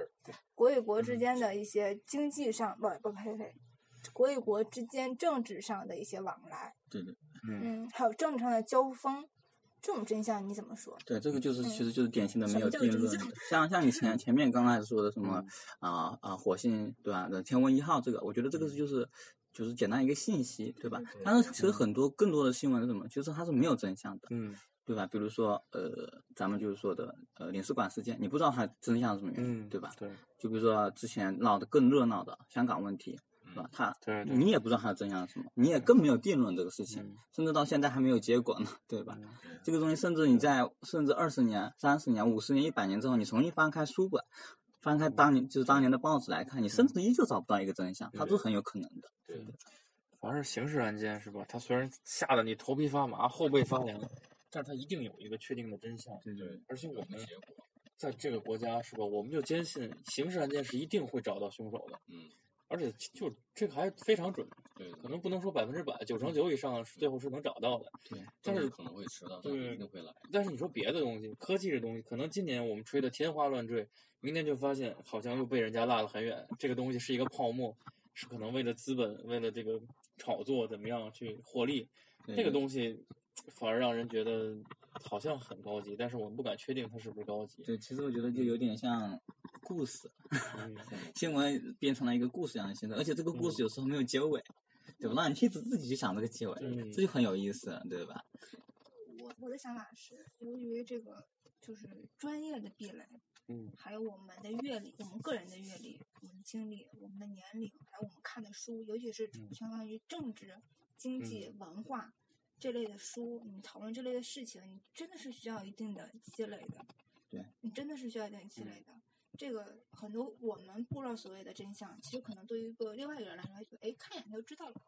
国与国之间的一些经济上不不呸呸，国与国之间政治上的一些往来，对对嗯嗯，还有政治上的交锋，这种真相你怎么说？对，这个就是嗯其实就是典型的没有定论的。像像你前前面刚开始说的什么嗯啊啊火星对吧？的天问一号这个，我觉得这个是就是就是简单一个信息对吧？但是其实很多更多的新闻是什么？其实它是没有真相的。嗯对吧？比如说，呃，咱们就是说的，呃，领事馆事件，你不知道它真相是什么原因，嗯，对吧？对就比如说之前闹得更热闹的香港问题，是吧？它对对，你也不知道它的真相是什么，你也更没有定论这个事情，嗯甚至到现在还没有结果呢，对吧？嗯这个东西，甚至你在甚至二十年、三十年、五十年、一百年之后，你重新翻开书本，翻开当年就是当年的报纸来看，你甚至依旧找不到一个真相，它都很有可能的。对，凡是刑事案件是吧？它虽然吓得你头皮发麻、后背发凉，但是它一定有一个确定的真相。对对，而且我们在这个国家是吧？我们就坚信刑事案件是一定会找到凶手的，嗯，而且就这个还非常准，对，可能不能说百分之百，九成九以上最后是能找到的。对，但是可能会迟到，对一定会来。但是你说别的东西，科技这东西，可能今年我们吹得天花乱坠，明年就发现好像又被人家落得很远。这个东西是一个泡沫，是可能为了资本，为了这个炒作怎么样去获利，这个东西反而让人觉得好像很高级，但是我们不敢确定它是不是高级。对，其实我觉得就有点像故事，嗯新闻变成了一个故事一样的形式，而且这个故事有时候没有结尾，对吧？让你一直自己去想这个结尾，嗯这就很有意思，对吧？我我的想法是，由于这个就是专业的壁垒，嗯还有我们的阅历，我们个人的阅历、我们的经历、我们的年龄，还有我们看的书，尤其是嗯相当于政治、经济、文化这类的书，你讨论这类的事情，你真的是需要一定的积累的。对，你真的是需要一定积累的。这个很多我们不知道所谓的真相，其实可能对于一个另外一个人来说，就哎看一眼他就知道了。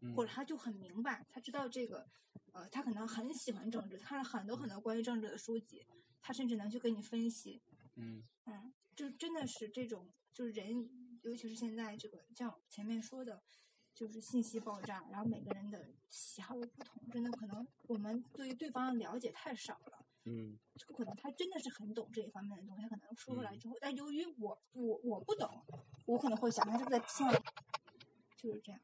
嗯或者他就很明白，他知道这个，呃，他可能很喜欢政治，看了很多很多关于政治的书籍，他甚至能去给你分析，嗯嗯，就真的是这种，就是人，尤其是现在这个，像前面说的，就是信息爆炸，然后每个人的喜好又不同，真的可能我们对于对方的了解太少了，嗯这个可能他真的是很懂这一方面的东西，他可能说出来嗯之后，但由于我我我不懂，我可能会想他是不是在骗我，就是这样。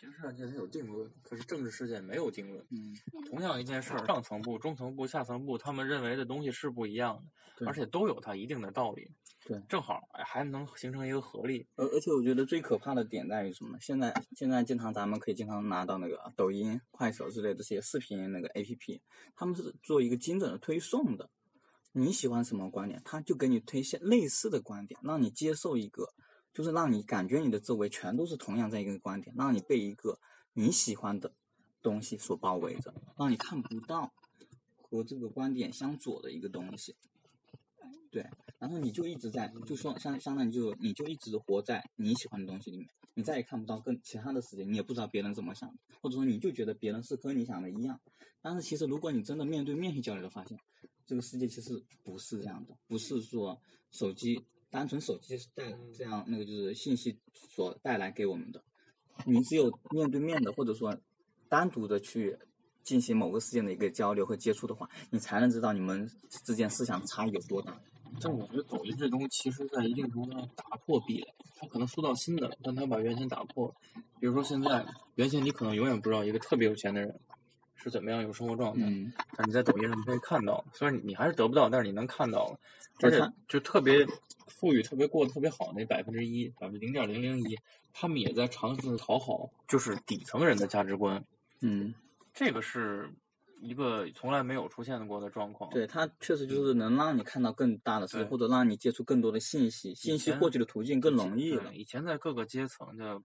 刑事案件它有定论，可是政治事件没有定论。嗯，同样一件事儿，上层部、中层部、下层部，他们认为的东西是不一样的，而且都有它一定的道理。对正好哎还能形成一个合力。而而且我觉得最可怕的点在于什么呢？现在现在经常咱们可以经常拿到那个抖音、快手之类这些视频那个 A P P，他们是做一个精准的推送的。你喜欢什么观点，他就给你推荐类似的观点，让你接受一个，就是让你感觉你的周围全都是同样在一个观点，让你被一个你喜欢的东西所包围着，让你看不到和这个观点相左的一个东西。对，然后你就一直在，就说相相当于就你就一直活在你喜欢的东西里面，你再也看不到更其他的世界，你也不知道别人怎么想的，或者说你就觉得别人是跟你想的一样，但是其实如果你真的面对面去交流的，发现这个世界其实不是这样的，不是说手机单纯手机带这样那个就是信息所带来给我们的，你只有面对面的或者说单独的去进行某个事件的一个交流和接触的话，你才能知道你们之间思想差异有多大。但我觉得抖音这东西，其实在一定程度上打破壁垒，它可能塑造新的，但它把原先打破了。比如说现在，原先你可能永远不知道一个特别有钱的人是怎么样一个生活状态，嗯，但你在抖音上你可以看到，虽然你你还是得不到，但是你能看到了，而且就特别富裕、特别过得特别好那百分之一、百分之零点零零一，他们也在尝试讨好，就是底层人的价值观。嗯，这个是一个从来没有出现过的状况。对，它确实就是能让你看到更大的世界，或者让你接触更多的信息，信息获取的途径更容易了，。以前在各个阶层的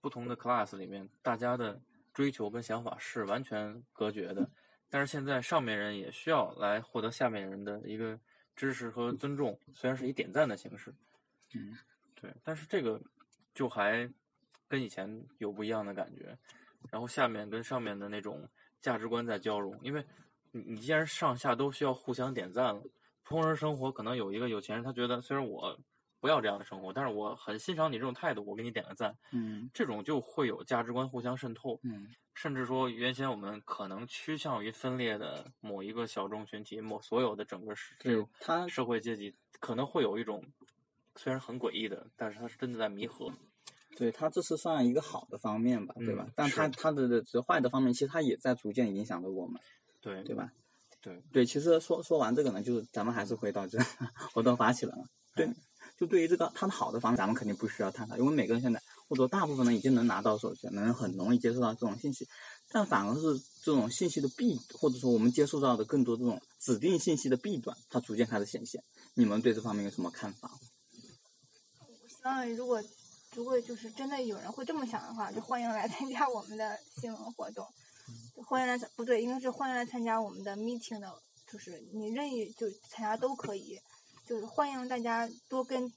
不同的 class 里面，大家的追求跟想法是完全隔绝的。但是现在上面人也需要来获得下面人的一个支持和尊重，虽然是以点赞的形式。嗯，对，但是这个就还跟以前有不一样的感觉。然后下面跟上面的那种价值观在交融，因为你你既然上下都需要互相点赞了，普通人生活可能有一个有钱人，他觉得虽然我不要这样的生活，但是我很欣赏你这种态度，我给你点个赞，嗯。这种就会有价值观互相渗透，嗯，甚至说原先我们可能趋向于分裂的某一个小众群体，某所有的整个社这种他社会阶级，可能会有一种虽然很诡异的，但是他是真的在弥合。对它这是算一个好的方面吧，对吧嗯？但它是它的的这坏的方面，其实它也在逐渐影响着我们，对对吧？对对，其实说说完这个呢，就是咱们还是回到这 <laughs> 活动发起人了。对，就对于这个它的好的方面，咱们肯定不需要探讨，因为每个人现在或者大部分人已经能拿到手机，能很容易接受到这种信息，但反而是这种信息的弊，或者说我们接触到的更多这种指定信息的弊端，它逐渐开始显现。你们对这方面有什么看法？我希望如果如果就是真的有人会这么想的话，就欢迎来参加我们的新闻活动。欢迎来参不对，应该是欢迎来参加我们的 meeting 的，就是你任意就参加都可以，就是欢迎大家多跟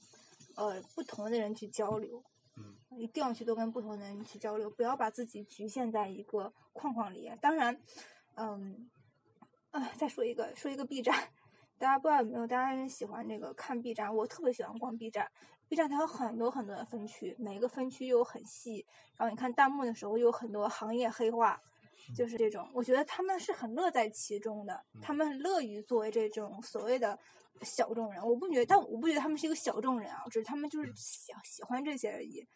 呃不同的人去交流。嗯，一定要去多跟不同的人去交流，不要把自己局限在一个框框里。当然，嗯，啊，再说一个说一个 B 站，大家不知道有没有，大家喜欢这个看 B 站，我特别喜欢逛 B 站。B 站它有很多很多的分区，每个分区又很细，然后你看弹幕的时候又有很多行业黑话，就是这种。我觉得他们是很乐在其中的，他们很乐于作为这种所谓的小众人。我不觉得，但我不觉得他们是一个小众人啊，只是他们就是喜喜欢这些而已。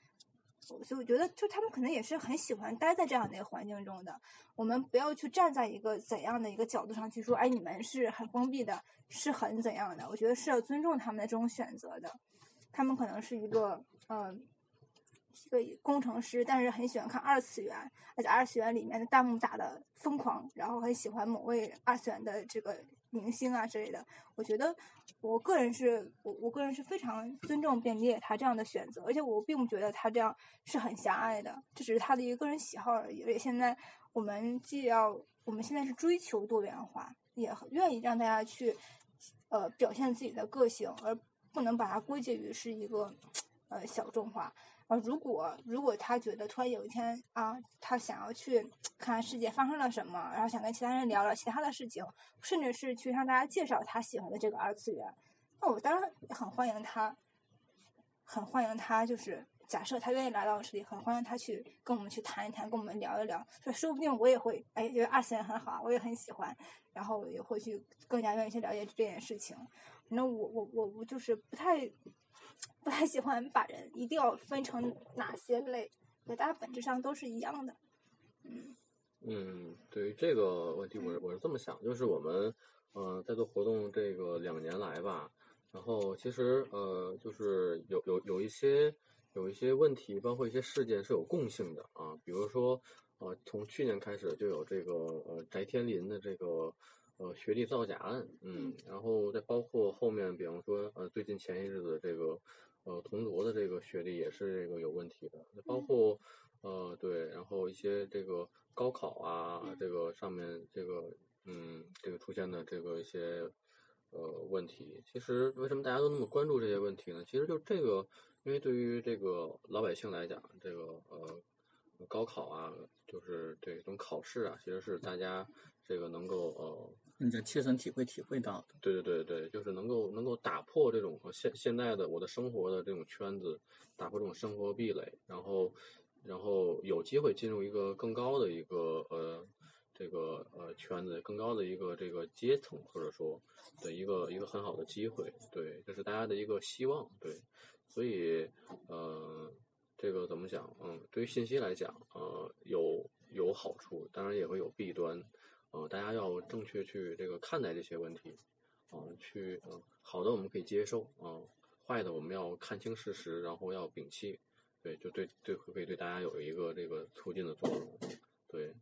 所以我觉得，就他们可能也是很喜欢待在这样的一个环境中的。我们不要去站在一个怎样的一个角度上去说，哎，你们是很封闭的，是很怎样的？我觉得是要尊重他们的这种选择的。他们可能是一个，嗯。一个工程师，但是很喜欢看二次元，而且二次元里面的弹幕打的疯狂，然后很喜欢某位二次元的这个明星啊之类的。我觉得，我个人是我我个人是非常尊重便利他这样的选择，而且我并不觉得他这样是很狭隘的，这只是他的一个个人喜好而已。而且现在我们既要我们现在是追求多元化，也愿意让大家去呃表现自己的个性，而不能把它归结于是一个呃小众化。啊，如果如果他觉得突然有一天啊，他想要去看看世界发生了什么，然后想跟其他人聊聊其他的事情，甚至是去向大家介绍他喜欢的这个二次元，那我当然很欢迎他，很欢迎他。就是假设他愿意来到这里，很欢迎他去跟我们去谈一谈，跟我们聊一聊。说说不定我也会哎觉得二次元很好，我也很喜欢，然后也会去更加愿意去了解这件事情。反正我我我我就是不太。不太喜欢把人一定要分成哪些类，对，大家本质上都是一样的。嗯嗯，对于这个问题，我我是这么想，就是我们呃在做活动这个两年来吧，然后其实呃就是有有有一些有一些问题，包括一些事件是有共性的啊，比如说呃从去年开始就有这个呃翟天临的这个呃学历造假案，嗯，然后再包括后面比方说呃最近前一日子这个。呃，同桌的这个学历也是这个有问题的，包括呃，对，然后一些这个高考啊，这个上面这个嗯，这个出现的这个一些呃问题，其实为什么大家都那么关注这些问题呢？其实就这个，因为对于这个老百姓来讲，这个呃高考啊，就是这种考试啊，其实是大家这个能够呃。更加切身体会体会到的，对对对对，就是能够能够打破这种现现在的我的生活的这种圈子，打破这种生活壁垒，然后然后有机会进入一个更高的一个呃这个呃圈子，更高的一个这个阶层，或者说的一个一个很好的机会，对，这是大家的一个希望，对，所以呃这个怎么讲？嗯，对于信息来讲，呃有有好处，当然也会有弊端。呃，大家要正确去这个看待这些问题，啊，去嗯，好的我们可以接受啊，坏的我们要看清事实，然后要摒弃，对，就对对，会可以对大家有一个这个促进的作用，对。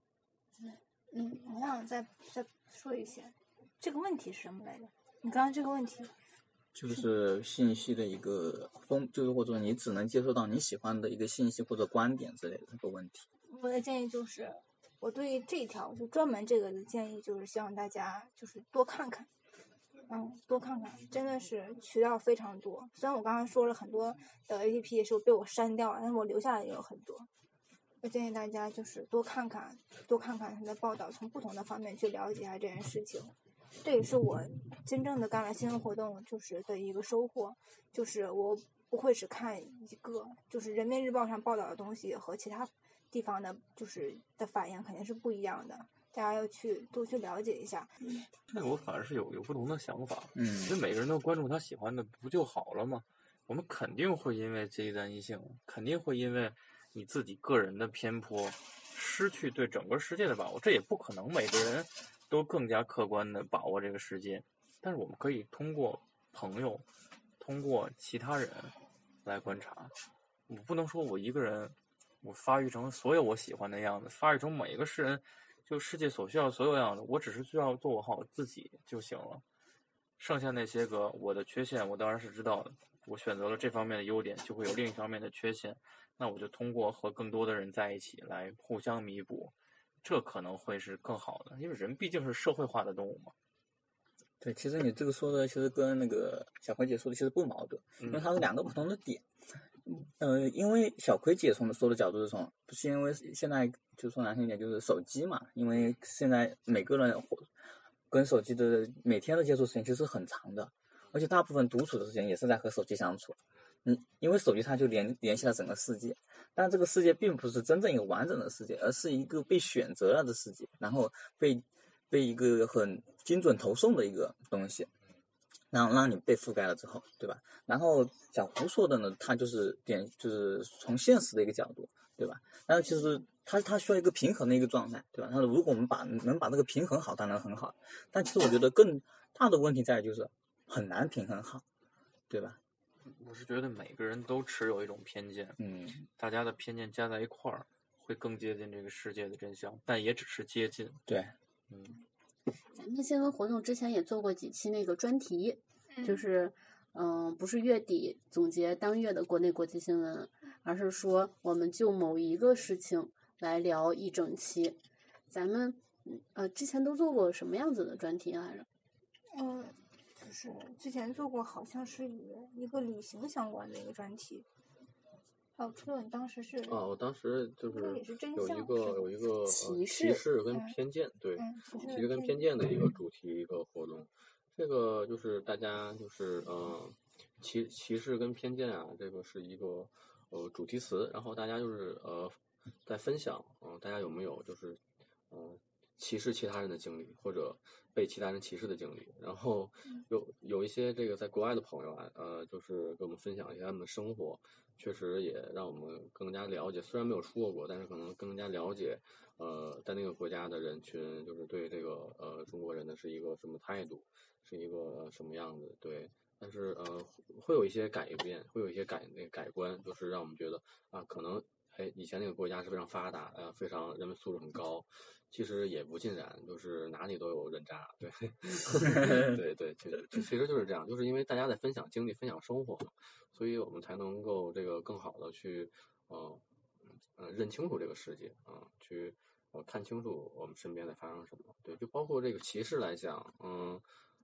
嗯，我想再再说一些，这个问题是什么来着？你刚刚这个问题，就是信息的一个封，就是或者说你只能接受到你喜欢的一个信息或者观点之类的这个问题。我的建议就是。我对这一条就专门这个的建议就是希望大家就是多看看，嗯，多看看，真的是渠道非常多。虽然我刚刚说了很多的 A P P 是被我删掉了，但是我留下来也有很多。我建议大家就是多看看，多看看他的报道，从不同的方面去了解一下这件事情。这也是我真正的干了新闻活动就是的一个收获，就是我不会只看一个，就是人民日报上报道的东西和其他。地方的，就是的反应肯定是不一样的，大家要去多去了解一下。这个我反而是有有不同的想法，嗯，因为每个人都关注他喜欢的，不就好了吗？我们肯定会因为这一单一性，肯定会因为你自己个人的偏颇，失去对整个世界的把握。这也不可能每个人都更加客观的把握这个世界，但是我们可以通过朋友，通过其他人来观察。我不能说我一个人。我发育成所有我喜欢的样子，发育成每一个世人就世界所需要所有样子。我只是需要做好自己就行了。剩下那些个我的缺陷，我当然是知道的。我选择了这方面的优点，就会有另一方面的缺陷。那我就通过和更多的人在一起来互相弥补，这可能会是更好的。因为人毕竟是社会化的动物嘛。对，其实你这个说的，其实跟那个小葵姐说的其实不矛盾，因为它是两个不同的点。呃，因为小葵姐从说的角度是从，不是因为现在就说难听点就是手机嘛，因为现在每个人跟手机的每天的接触时间其实很长的，而且大部分独处的时间也是在和手机相处。嗯，因为手机它就联联系了整个世界，但这个世界并不是真正一个完整的世界，而是一个被选择了的世界，然后被被一个很精准投送的一个东西。让让你被覆盖了之后，对吧？然后小胡说的呢，他就是点就是从现实的一个角度，对吧？然后其实他他需要一个平衡的一个状态，对吧？他说如果我们把能把这个平衡好，当然很好。但其实我觉得更大的问题在于就是很难平衡好，对吧？我是觉得每个人都持有一种偏见，嗯，大家的偏见加在一块儿，会更接近这个世界的真相，但也只是接近。对，嗯，咱们新闻活动之前也做过几期那个专题，就嗯是嗯、不是月底总结当月的国内国际新闻，而是说我们就某一个事情来聊一整期。咱们嗯呃之前都做过什么样子的专题来着？嗯，就是之前做过，好像是与一个旅行相关的一个专题。哦，初乐，你当时是啊，我当时就是有一个有一个呃歧歧视视跟嗯偏见，对，歧视跟偏见的一个主题一个活动。这个就是大家就是呃歧歧视跟偏见啊，这个是一个呃主题词，然后大家就是呃在分享，嗯、大家有没有就是呃歧视其他人的经历，或者被其他人歧视的经历？然后有有一些这个在国外的朋友啊，呃，就是给我们分享一下他们的生活，确实也让我们更加了解，虽然没有出过国，但是可能更加了解，呃，在那个国家的人群，就是对这个呃中国人的是一个什么态度，是一个什么样子，对。但是呃，会有一些改变，会有一些改那个改观，就是让我们觉得啊，可能哎，以前那个国家是非常发达，呃，非常人们素质很高，其实也不尽然，就是哪里都有人渣，<laughs> 对，对对，其实其实就是这样，就是因为大家在分享经历、分享生活，所以我们才能够这个更好的去，呃，呃，认清楚这个世界啊、去呃看清楚我们身边在发生什么。对，就包括这个歧视来讲，嗯。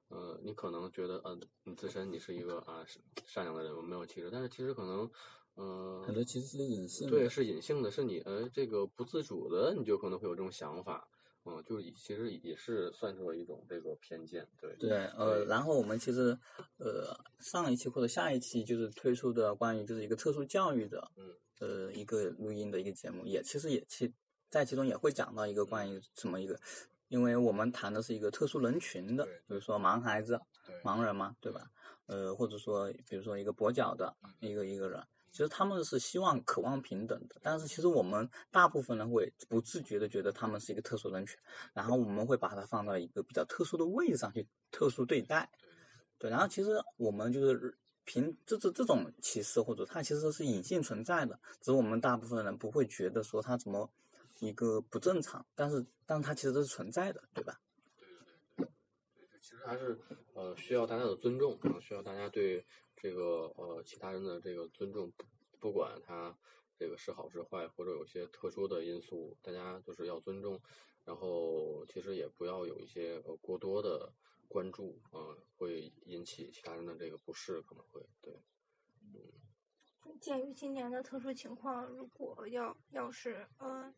呃，你可能觉得，呃，你自身你是一个啊善善良的人，我没有歧视，但是其实可能，呃，很多其实是隐性的。对，是隐性的，是你呃这个不自主的，你就可能会有这种想法，嗯，就以其实也是算作一种这个偏见，对。对，呃，然后我们其实，呃，上一期或者下一期就是推出的关于就是一个特殊教育的，嗯，呃，一个录音的一个节目，也其实也其在其中也会讲到一个关于什么一个，因为我们谈的是一个特殊人群的对，比如说盲孩子、盲人嘛，对吧？呃，或者说比如说一个跛脚的一个一个人，其实他们是希望渴望平等的，但是其实我们大部分人会不自觉的觉得他们是一个特殊人群，然后我们会把它放到一个比较特殊的位置上去特殊对待。对，然后其实我们就是凭这这这种歧视或者它其实是隐性存在的，只是我们大部分人不会觉得说它怎么一个不正常，但是但它其实是存在的，对吧？其实还是呃需要大家的尊重，然后需要大家对这个呃其他人的这个尊重，不管他这个是好是坏，或者有些特殊的因素，大家就是要尊重，然后其实也不要有一些呃过多的关注，呃，会引起其他人的这个不适，可能会对。鉴于今年的特殊情况，如果要要是嗯，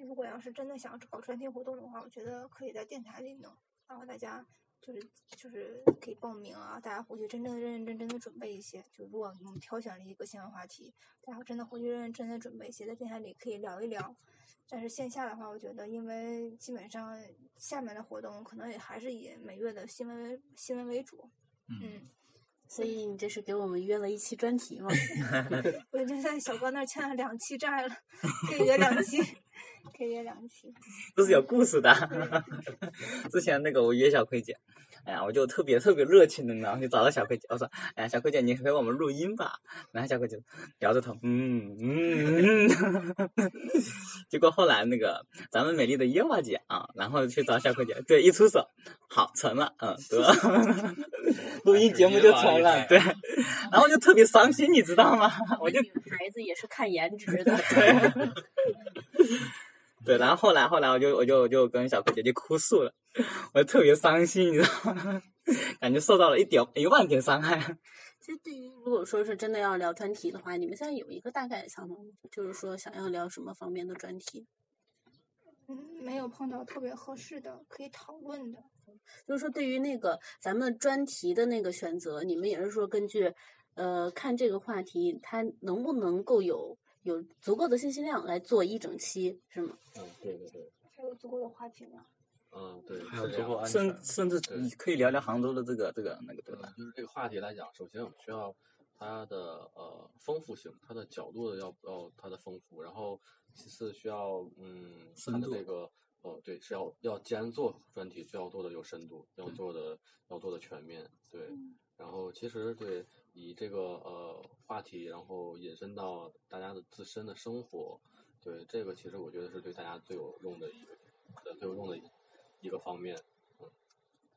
如果要是真的想搞专题活动的话，我觉得可以在电台里弄，然后大家就是就是可以报名啊，大家回去真正认认真真的准备一些。就如果我们挑选了一个新闻话题，大家真的回去认认真真的准备一些，在电台里可以聊一聊。但是线下的话，我觉得因为基本上下面的活动可能也还是以每月的新闻为新闻为主，嗯所以你这是给我们约了一期专题吗？<laughs> 我已经在小哥那儿欠了两期债了，可以约两期，可以约两期。<laughs> 这是有故事的。<laughs> 之前那个我约小葵姐，哎呀，我就特别特别热情的，然后就找到小葵姐，我说，哎呀，小葵姐，你陪我们录音吧。然后小葵姐摇着头，嗯嗯嗯。<laughs> 结果后来那个咱们美丽的耶娃姐啊，然后去找小葵姐，对，一出手，好成了，嗯，得，录音节目就成了，对。然后就特别伤心，你知道吗？我就女孩子也是看颜值的。对，然后后来后来我就我就我就跟小葵姐姐哭诉了，<laughs> 我就特别伤心，你知道吗？<laughs> 感觉受到了一点一万点伤害。<laughs> 其实对于如果说是真的要聊专题的话，你们现在有一个大概的想法吗？就是说想要聊什么方面的专题？嗯，没有碰到特别合适的可以讨论的。就是说对于那个咱们专题的那个选择，你们也是说根据呃看这个话题它能不能够有有足够的信息量来做一整期，是吗？嗯，对对对。还有足够的话题量？嗯，对，还有足够安全甚甚至你可以聊聊杭州的这个这个那个对吧嗯，？就是这个话题来讲，首先我们需要它的呃丰富性，它的角度的要要它的丰富，然后其次需要嗯它深度的这个哦对是要要既然做专题就要做的有深度，要做的要做的全面，对，然后其实对以这个呃话题，然后引申到大家的自身的生活，对这个其实我觉得是对大家最有用的一个呃最有用的一一个方面，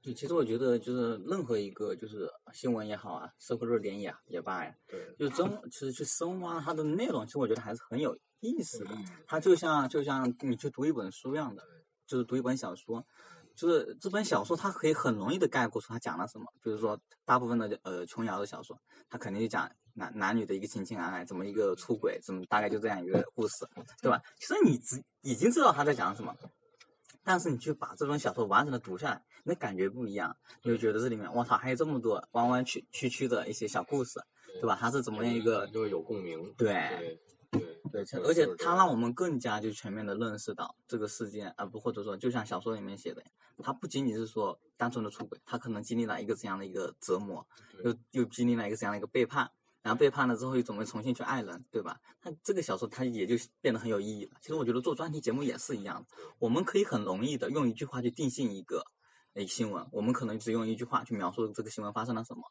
对，其实我觉得就是任何一个就是新闻也好啊，社会热点也也罢呀，对，就真其实去深挖它的内容，其实我觉得还是很有意思的。嗯它就像就像你去读一本书一样的，就是读一本小说，就是这本小说它可以很容易的概括出它讲了什么。比如说大部分的呃琼瑶的小说，它肯定就讲男男女的一个情情爱爱，怎么一个出轨，怎么大概就这样一个故事，对吧？其实你知已经知道他在讲什么。但是你去把这本小说完整的读下来，那感觉不一样，你就觉得这里面我操还有这么多弯弯曲曲曲的一些小故事，对吧？它是怎么样一个就是有共鸣，对对对对，而且就是这样它让我们更加就全面的认识到这个事件，而不或者说就像小说里面写的，它不仅仅是说单纯的出轨，他可能经历了一个怎样的一个折磨，又又经历了一个怎样的一个背叛，然后背叛了之后又准备重新去爱人，对吧？那这个小说它也就变得很有意义了。其实我觉得做专题节目也是一样的，我们可以很容易的用一句话去定性一个。诶，新闻，我们可能只用一句话去描述这个新闻发生了什么，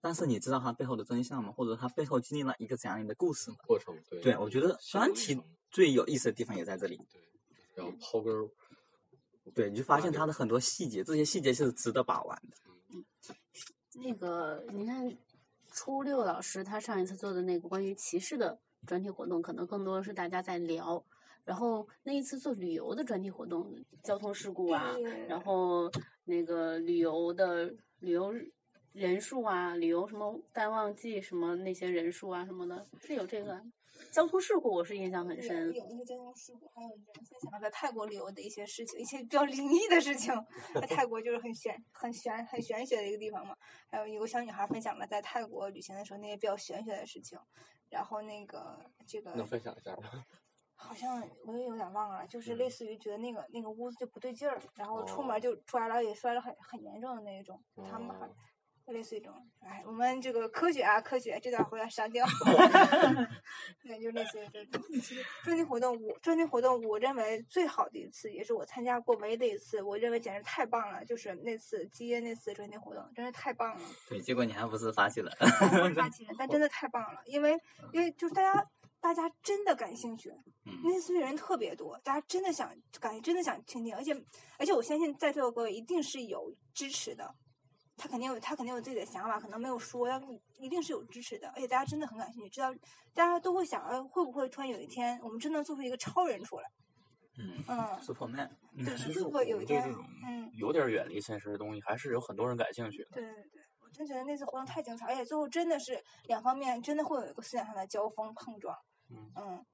但是你知道它背后的真相吗？或者它背后经历了一个怎样的故事吗？过程，对对，我觉得专题最有意思的地方也在这里。对，要刨根儿，对，你就发现它的很多细节，这些细节是值得把玩的。嗯那个，你看，初六老师他上一次做的那个关于歧视的专题活动，可能更多的是大家在聊。然后那一次做旅游的专题活动，交通事故啊，然后那个旅游的旅游人数啊，旅游什么淡旺季什么那些人数啊什么的，是有这个交通事故，我是印象很深。有那个交通事故，还有人分享了在泰国旅游的一些事情，一些比较灵异的事情。在泰国就是很玄、很玄、很玄学的一个地方嘛。还有一个小女孩分享了在泰国旅行的时候那些比较玄学的事情。然后那个这个能分享一下吗？<laughs> 好像我也有点忘了，就是嗯类似于觉得那个那个屋子就不对劲儿，然后出哦门就摔了，也摔了很很严重的那一种。他们好哦类似于这种，哎，我们这个科学啊，科学这段回来删掉。<laughs> 对，就类似于这种。其实专题活动，我专题活动，我认为最好的一次，也是我参加过唯一的一次，我认为简直太棒了，就是那次基耶那次专题活动，真是太棒了。对，结果你还不是发起了。我是发起人，但真的太棒了，因为因为就是大家大家真的感兴趣，嗯那次人特别多，大家真的想感觉真的想听听，而且而且我相信在座的各位一定是有支持的，他肯定有他肯定有自己的想法，可能没有说，但是一定是有支持的，而且大家真的很感兴趣，知道大家都会想，哎，会不会突然有一天我们真的做出一个超人出来？嗯嗯，，Superman。对，其实会不会有一天嗯。有点远离现实的东西，还是有很多人感兴趣的。对对对，我真觉得那次活动太精彩，而且最后真的是两方面真的会有一个思想上的交锋碰撞，嗯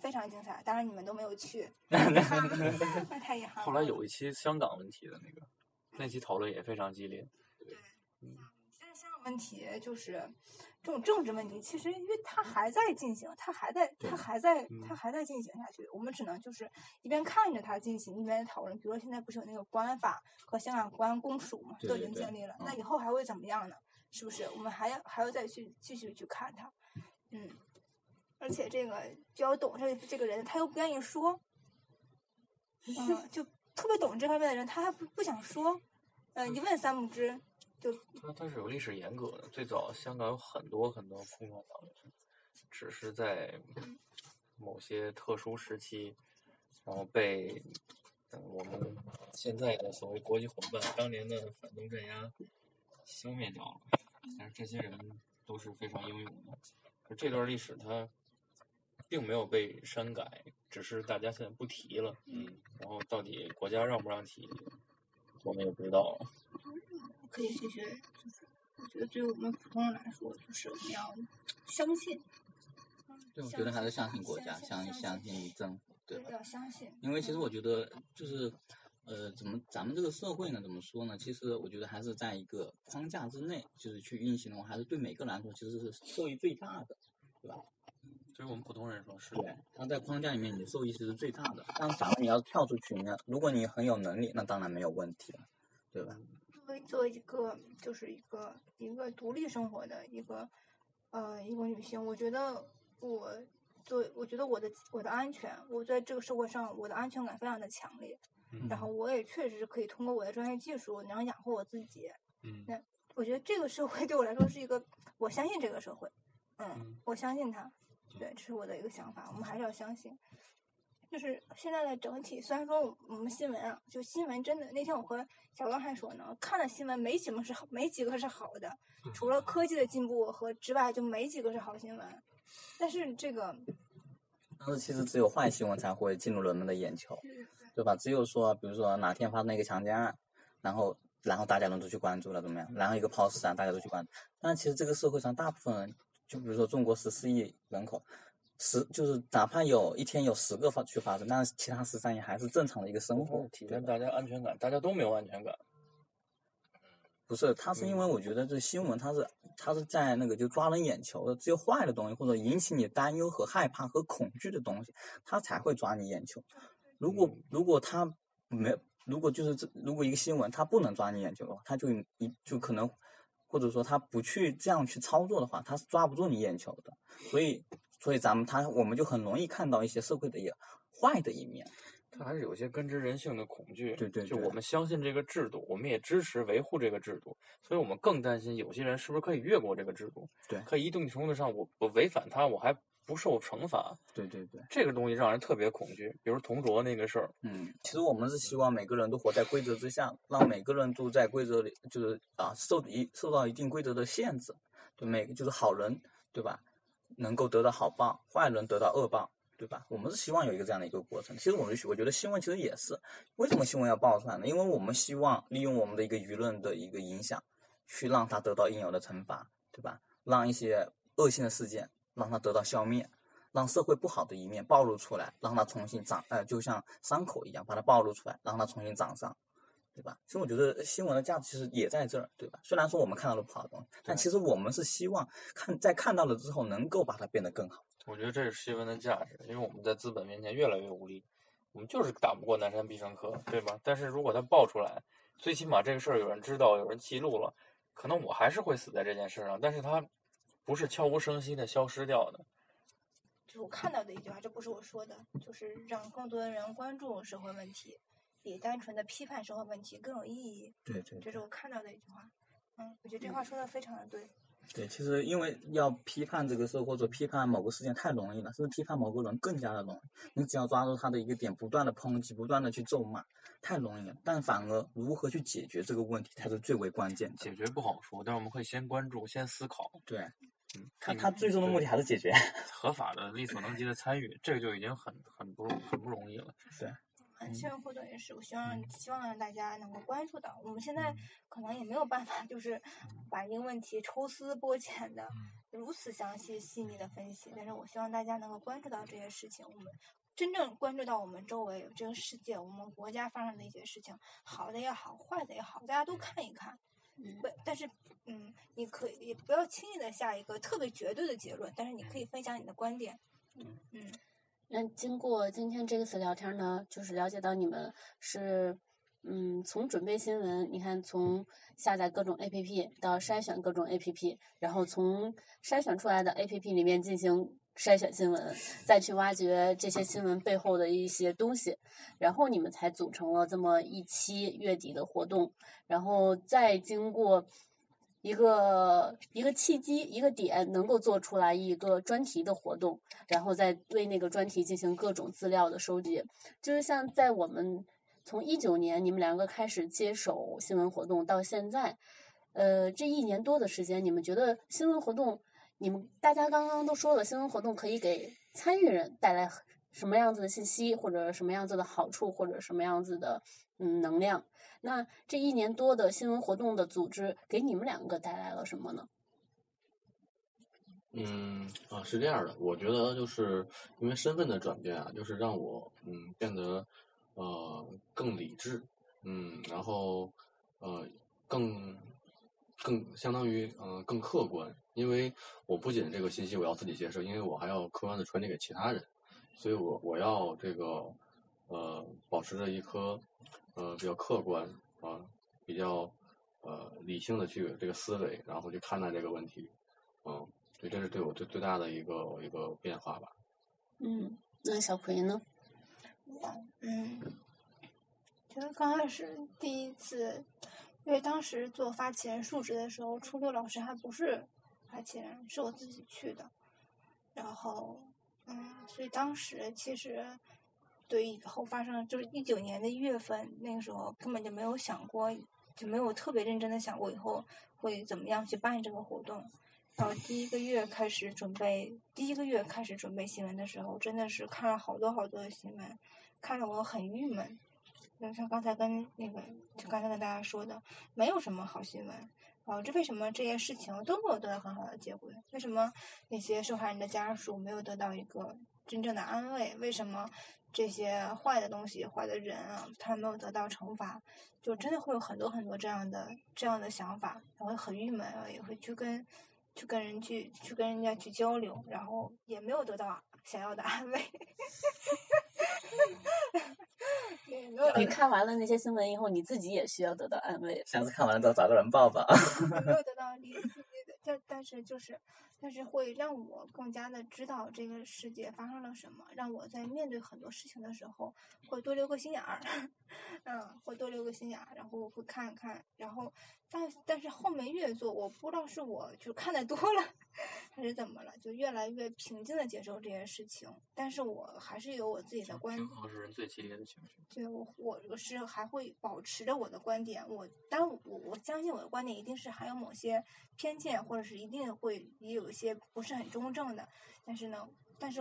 非常精彩。当然你们都没有去，<laughs> 那太遗憾了。后来有一期香港问题的那个，那期讨论也非常激烈。现在香港问题就是这种政治问题，其实因为它还在进行，它还在，它还在，它还在进行下去。我们只能就是一边看着它进行，一边讨论。比如说现在不是有那个国安法和香港国安公署嘛，都已经建立了，嗯那以后还会怎么样呢？是不是？我们还要还要再去继续去看它，嗯。而且这个比较懂这这个人，他又不愿意说，<laughs> 嗯，就特别懂这方面的人，他还不不想说，嗯、一问三不知，就它它是有历史沿革的，最早香港有很多很多共产党人，只是在某些特殊时期，然后被呃我们现在的所谓国际伙伴当年的反动镇压消灭掉了。但是这些人都是非常英勇的，而这段历史它并没有被删改，只是大家现在不提了。嗯，然后到底国家让不让提，我们也不知道了。可以继续，就是我觉得对于我们普通人来说，就是我们要相信。对，我觉得还是相信国家，相相信政府，对吧？要相信。因为其实我觉得就是，呃，怎么咱们这个社会呢？怎么说呢？其实我觉得还是在一个框架之内，就是去运行的话，还是对每个人来说其实是受益最大的，对吧？对于我们普通人说是。对，他在框架里面你受益是最大的。但反而你要跳出去，那如果你很有能力，那当然没有问题了，对吧？作为作为一个就是一个一个独立生活的一个呃一个女性，我觉得我作为我觉得我的我的安全，我在这个社会上我的安全感非常的强烈，嗯。然后我也确实是可以通过我的专业技术能养活我自己。嗯。那我觉得这个社会对我来说是一个，我相信这个社会，嗯嗯，我相信它，对，这是我的一个想法，我们还是要相信。就是现在的整体，虽然说我我们新闻啊，就新闻真的，那天我和小刚还说呢，看了新闻没几个是好，没几个是好的，除了科技的进步和之外，就没几个是好新闻。但是这个，但是其实只有坏新闻才会进入人们的眼球，对吧？只有说，比如说哪天发生一个强奸案，然后然后大家人都去关注了，怎么样？然后一个抛尸案，大家都去关注。但其实这个社会上大部分人，就比如说中国十四亿人口，十就是哪怕有一天有十个发去发生，但是其他十三也还是正常的一个生活，体现大家安全感，大家都没有安全感。不是，他是因为我觉得这新闻他是他是在那个就抓人眼球的，只有坏的东西或者引起你担忧和害怕和恐惧的东西，他才会抓你眼球。如果如果他没，如果就是这如果一个新闻它不能抓你眼球的话，他就一就可能或者说他不去这样去操作的话，他是抓不住你眼球的。所以所以咱们他我们就很容易看到一些社会的一个坏的一面。它还是有些根植人性的恐惧。对对对就我们相信这个制度，我们也支持维护这个制度，所以我们更担心有些人是不是可以越过这个制度，对可以一定程度上我我违反它，我还不受惩罚，对对对。这个东西让人特别恐惧。比如同桌那个事儿，嗯，其实我们是希望每个人都活在规则之下，让每个人都在规则里，就是啊，受一受到一定规则的限制，对每个就是好人，对吧？能够得到好报，坏人得到恶报，对吧？我们是希望有一个这样的一个过程。其实我们我觉得新闻其实也是，为什么新闻要爆出来呢？因为我们希望利用我们的一个舆论的一个影响，去让它得到应有的惩罚，对吧？让一些恶性的事件让它得到消灭。让社会不好的一面暴露出来，让它重新长，呃，就像伤口一样，把它暴露出来，让它重新长上，对吧？其实我觉得新闻的价值其实也在这儿，对吧？虽然说我们看到了不好的东西，但其实我们是希望看在看到了之后，能够把它变得更好。我觉得这是新闻的价值，因为我们在资本面前越来越无力，我们就是打不过南山必胜客，对吧？但是如果它爆出来，最起码这个事儿有人知道，有人记录了，可能我还是会死在这件事上，但是它不是悄无声息的消失掉的。就是我看到的一句话，这不是我说的，就是让更多的人关注社会问题，比单纯的批判社会问题更有意义。对对这是我看到的一句话。嗯，我觉得这话说的非常的对。对，其实因为要批判这个社会或者批判某个事件太容易了，甚至批判某个人更加的容易。你只要抓住他的一个点，不断的抨击，不断的去咒骂，太容易了。但反而如何去解决这个问题才是最为关键的。解决不好说，但是我们会先关注，先思考。对，嗯，他他最终的目的还是解决。合法的、力所能及的参与，这个就已经很很不容很不容易了。对，嗯，新闻活动也是，我希望希望让大家能够关注到。我们现在可能也没有办法，就是把一个问题抽丝剥茧的如此详细细腻的分析，但是我希望大家能够关注到这些事情，我们真正关注到我们周围这个世界、我们国家发生的一些事情，好的也好，坏的也好，大家都看一看。嗯。不，但是，嗯，你可以也不要轻易的下一个特别绝对的结论，但是你可以分享你的观点。嗯。嗯那经过今天这次聊天呢，就是了解到你们是，嗯，从准备新闻，你看从下载各种 APP 到筛选各种 APP，然后从筛选出来的 APP 里面进行筛选新闻，再去挖掘这些新闻背后的一些东西，然后你们才组成了这么一期月底的活动，然后再经过。一个一个契机，一个点，能够做出来一个专题的活动，然后再对那个专题进行各种资料的收集。就是像在我们从一九年你们两个开始接手新闻活动到现在，呃，这一年多的时间，你们觉得新闻活动，你们大家刚刚都说了，新闻活动可以给参与人带来什么样子的信息，或者什么样子的好处，或者什么样子的嗯能量？那这一年多的新闻活动的组织，给你们两个带来了什么呢？嗯啊，是这样的，我觉得就是因为身份的转变啊，就是让我嗯变得呃更理智，嗯，然后呃更更相当于嗯、呃、更客观，因为我不仅这个信息我要自己接受，因为我还要客观的传递给其他人，所以我我要这个呃保持着一颗呃比较客观啊、比较呃理性的去这个思维，然后去看待这个问题，嗯，所以这是对我最最大的一个一个变化吧。嗯，那小葵呢？我嗯，觉得刚开始第一次，因为当时做发起人述职的时候，初六老师还不是发起人，是我自己去的。然后，嗯，所以当时其实对以后发生，就是一九年的一月份，那个时候根本就没有想过，就没有特别认真的想过以后会怎么样去办这个活动。然后第一个月开始准备，第一个月开始准备新闻的时候，真的是看了好多好多的新闻，看得我很郁闷。就像刚才跟那个，就刚才跟大家说的，没有什么好新闻。啊，这为什么这些事情都没有得到很好的结果？为什么那些受害人的家属没有得到一个真正的安慰？为什么这些坏的东西、坏的人啊，他没有得到惩罚？就真的会有很多很多这样的这样的想法，然后很郁闷，然后也会去跟去跟人去去跟人家去交流，然后也没有得到想要的安慰。<laughs> 也没有你看完了那些新闻以后，你自己也需要得到安慰。下次看完了之后找个人抱抱。没有得到理理的，但但是就是，但是会让我更加的知道这个世界发生了什么，让我在面对很多事情的时候会多留个心眼儿，<laughs> 嗯，会多留个心眼儿，然后会看看，然后但但是后面越做，我不知道是我就看的多了，还是怎么了，就越来越平静的接受这些事情，但是我还是有我自己的观点。是人最激烈的情绪。对我，我我是还会保持着我的观点。我当我我相信我的观点一定是含有某些偏见，或者是一定会也有一些不是很中正的。但是呢，但是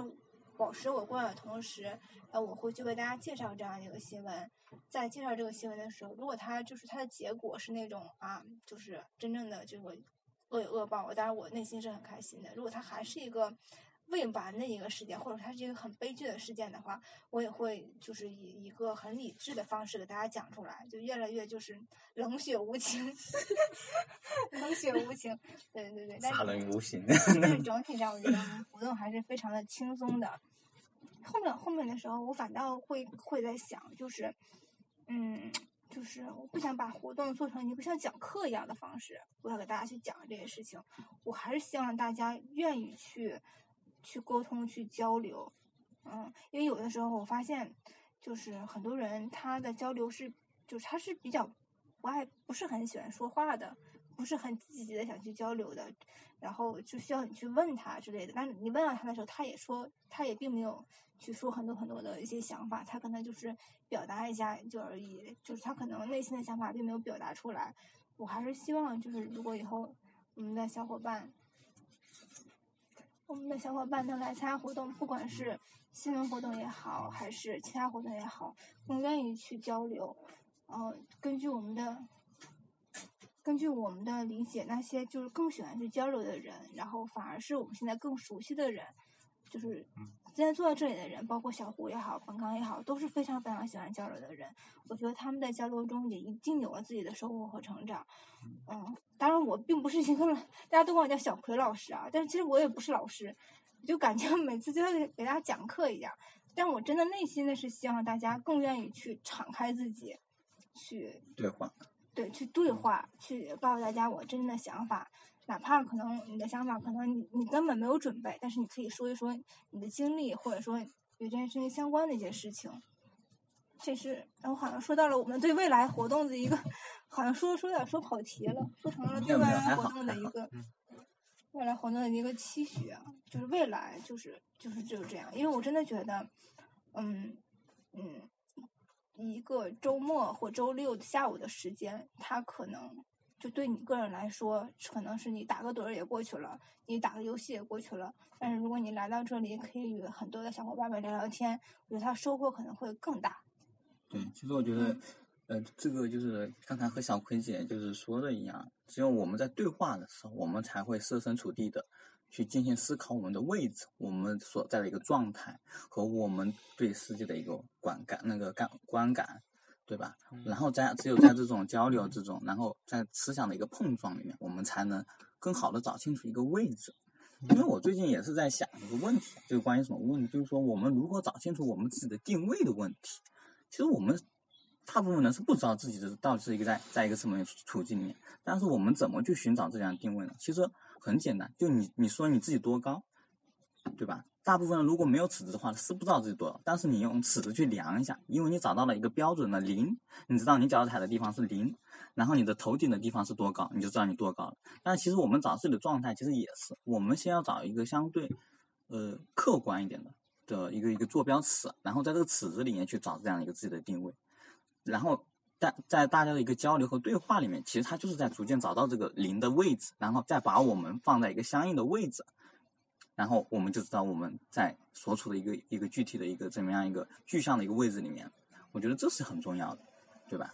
保持我观点的同时，那，我会去为大家介绍这样一个新闻。在介绍这个新闻的时候，如果它就是它的结果是那种啊，就是真正的就是恶有恶报，当然我内心是很开心的。如果它还是一个未完的一个事件，或者它是一个很悲剧的事件的话，我也会就是以一个很理智的方式给大家讲出来，就越来越就是冷血无情，<laughs> 冷血无情，对对对，但杀是人无形。但是整体上我觉得我们活动还是非常的轻松的。后面后面的时候，我反倒会会在想，就是，嗯，就是我不想把活动做成一个像讲课一样的方式，我要给大家去讲这些事情。我还是希望大家愿意去去沟通、去交流，嗯，因为有的时候我发现，就是很多人他的交流是，就是他是比较不爱、不是很喜欢说话的，不是很积极的想去交流的，然后就需要你去问他之类的。但是你问到他的时候，他也说，他也并没有去说很多很多的一些想法，他可能就是表达一下就而已，就是他可能内心的想法并没有表达出来。我还是希望，就是如果以后我们的小伙伴，我们的小伙伴能来参加活动，不管是新闻活动也好，还是其他活动也好，更愿意去交流。呃，根据我们的根据我们的理解，那些就是更喜欢去交流的人，然后反而是我们现在更熟悉的人，就是现在坐在这里的人，包括小胡也好，本刚也好，都是非常非常喜欢交流的人。我觉得他们在交流中也一定有了自己的收获和成长。嗯，当然我并不是一个，大家都管我叫小葵老师啊，但是其实我也不是老师，就感觉每次就要给给大家讲课一样。但我真的内心的是希望大家更愿意去敞开自己，去对话。对，去对话，去告诉大家我真正的想法，哪怕可能你的想法可能你你根本没有准备，但是你可以说一说你的经历，或者说与这件事情相关的一些事情。这是我好像说到了我们对未来活动的一个，好像说说有点说跑题了，说成了对未来活动的一个未来活动的一个期许啊，就是未来就是就是就是这样，因为我真的觉得，嗯嗯，一个周末或周六下午的时间，它可能就对你个人来说，可能是你打个盹儿也过去了，你打个游戏也过去了。但是如果你来到这里，可以与很多的小伙伴们聊聊天，我觉得他收获可能会更大。对，其实我觉得，呃，这个就是刚才和小葵姐就是说的一样，只有我们在对话的时候，我们才会设身处地的去进行思考我们的位置，我们所在的一个状态和我们对世界的一个观感那个感观感，对吧？然后在只有在这种交流之中，然后在思想的一个碰撞里面，我们才能更好的找清楚一个位置。因为我最近也是在想一个问题，就是关于什么问题，就是说我们如何找清楚我们自己的定位的问题。其实我们大部分人是不知道自己的到底是一个在在一个什么处境里面，但是我们怎么去寻找这样的定位呢？其实很简单，就你你说你自己多高，对吧？大部分人如果没有尺子的话，是不知道自己多少。但是你用尺子去量一下，因为你找到了一个标准的零，你知道你脚踩的地方是零，然后你的头顶的地方是多高，你就知道你多高了。但其实我们找自己的状态，其实也是，我们先要找一个相对，呃，客观一点的的一个一个坐标尺，然后在这个尺子里面去找这样一个自己的定位，然后在在大家的一个交流和对话里面，其实他就是在逐渐找到这个零的位置，然后再把我们放在一个相应的位置。然后我们就知道我们在所处的一个一个具体的一个怎么样一个具象的一个位置里面，我觉得这是很重要的，对吧？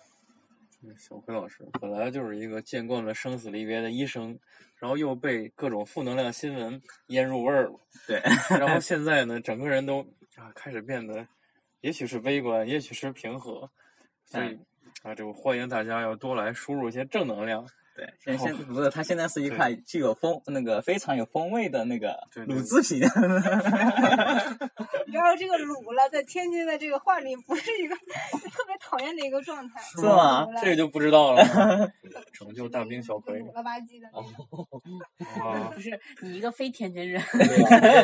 小辉老师本来就是一个见惯了生死离别的医生，然后又被各种负能量新闻腌入味儿了。<laughs> 对。然后 <laughs> 现在呢，整个人都啊开始变得，也许是悲观，也许是平和，所以啊，就欢迎大家要多来输入一些正能量。对，现现不是，它现在是一块具有风那个非常有风味的那个卤制品。然后这个卤了，在天津的这个话里不是一个特别讨厌的一个状态。是吗？这个就不知道了。<laughs> 成就大兵小葵。卤了吧唧的。<laughs> 不是你一个非天津人，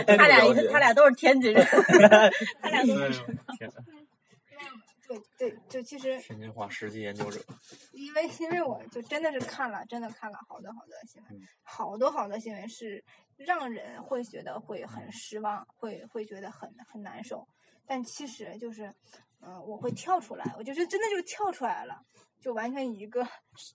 他俩一个他俩都是天津人，<laughs> 他俩都是。对对，就其实天津话实际研究者，因为因为我就真的是看了，真的看了好多好多新闻，好多好多新闻是让人会觉得会很失望，会会觉得很很难受。但其实就是，嗯，我会跳出来，我就是真的就跳出来了，就完全一个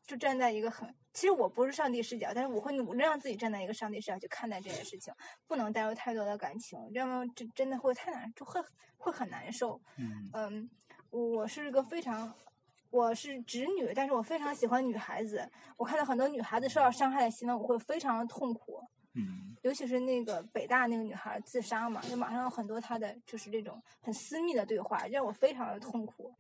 就站在一个很，其实我不是上帝视角，但是我会努力让自己站在一个上帝视角去看待这件事情，不能带入太多的感情，这样真真的会太难，就会会很难受。嗯。我是一个非常，我是直女，但是我非常喜欢女孩子。我看到很多女孩子受到伤害的新闻，我会非常的痛苦。嗯。尤其是那个北大那个女孩自杀嘛，就马上有很多她的就是这种很私密的对话，让我非常的痛苦。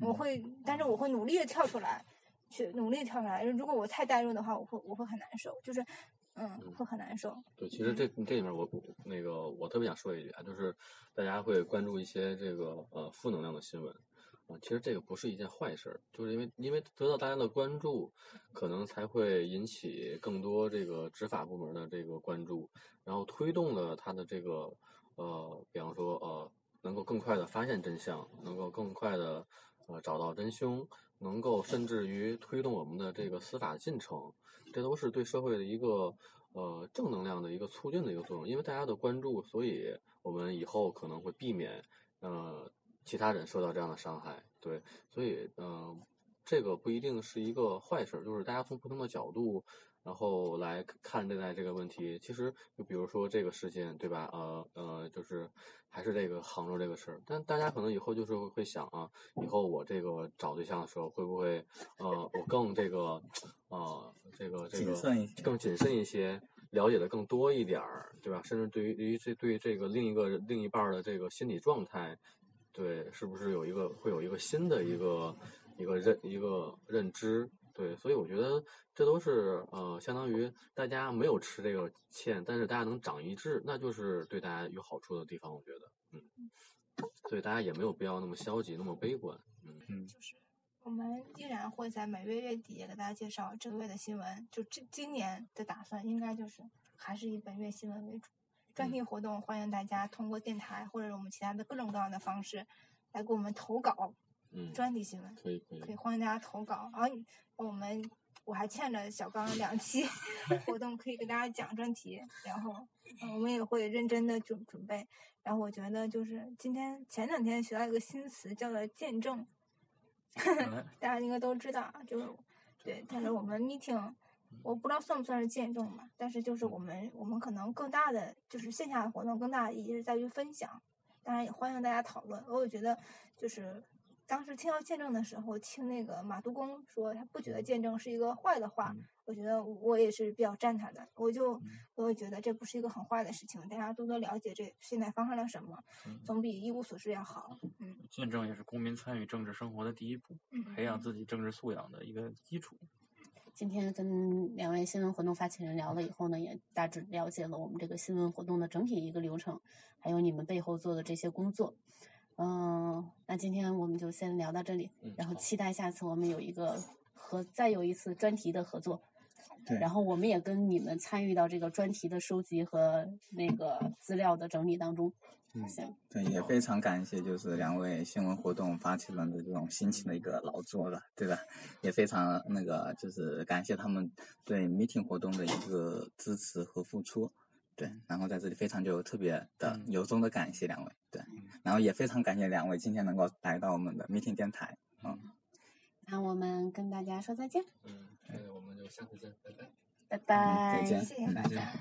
我会，但是我会努力的跳出来，去努力跳出来。如果我太代入的话，我会我会很难受，就是嗯，会很难受。对，其实这这里面我那个我特别想说一句啊，就是大家会关注一些这个呃负能量的新闻。啊，其实这个不是一件坏事，就是因为因为得到大家的关注，可能才会引起更多这个执法部门的这个关注，然后推动了他的这个呃，比方说呃，能够更快的发现真相，能够更快的呃找到真凶，能够甚至于推动我们的这个司法进程，这都是对社会的一个呃正能量的一个促进的一个作用。因为大家的关注，所以我们以后可能会避免呃。其他人受到这样的伤害，对，所以嗯，这个不一定是一个坏事，就是大家从不同的角度，然后来看待这个问题。其实就比如说这个事件，对吧？呃呃，就是还是这个杭州这个事儿，但大家可能以后就是会想啊，以后我这个找对象的时候，会不会呃，我更这个呃，这个这个更谨慎一些，了解的更多一点儿，对吧？甚至对于对于这对这个另一个另一半的这个心理状态。对，是不是有一个会有一个新的一个一个认一个认知？对，所以我觉得这都是呃，相当于大家没有吃这个堑，但是大家能长一智，那就是对大家有好处的地方。我觉得，嗯，所以大家也没有必要那么消极，那么悲观。嗯嗯，就是我们依然会在每月月底给大家介绍这个月的新闻。就这今年的打算，应该就是还是以本月新闻为主。专题活动，欢迎大家通过电台或者我们其他的各种各样的方式来给我们投稿。嗯，专题新闻可以可以，可以欢迎大家投稿。然后我们我还欠着小刚两期 <laughs> 活动，可以给大家讲专题。然后我们也会认真的准准备。然后我觉得就是今天前两天学到一个新词，叫做见证。<laughs> 大家应该都知道，就是对，但是我们 meeting。我不知道算不算是见证吧，但是就是我们我们可能更大的就是线下的活动更大的意义是在于分享，当然也欢迎大家讨论。我也觉得就是当时听到见证的时候，听那个马督公说他不觉得见证是一个坏的话，我觉得我也是比较赞他的。我就我也觉得这不是一个很坏的事情，大家多多了解这现在发生了什么，总比一无所知要好。嗯，见证也是公民参与政治生活的第一步，培养自己政治素养的一个基础。今天跟两位新闻活动发起人聊了以后呢，也大致了解了我们这个新闻活动的整体一个流程，还有你们背后做的这些工作。嗯，那今天我们就先聊到这里，嗯然后期待下次我们有一个和再有一次专题的合作。对然后我们也跟你们参与到这个专题的收集和那个资料的整理当中。嗯，对，也非常感谢就是两位新闻活动发起人的这种辛勤的一个劳作了，对吧？也非常那个就是感谢他们对 meeting 活动的一个支持和付出。对，然后在这里非常就特别的嗯由衷的感谢两位，对，然后也非常感谢两位今天能够来到我们的 meeting 电台，嗯，那我们跟大家说再见，嗯，那我们就下次见，拜拜。拜拜，再见谢谢大家。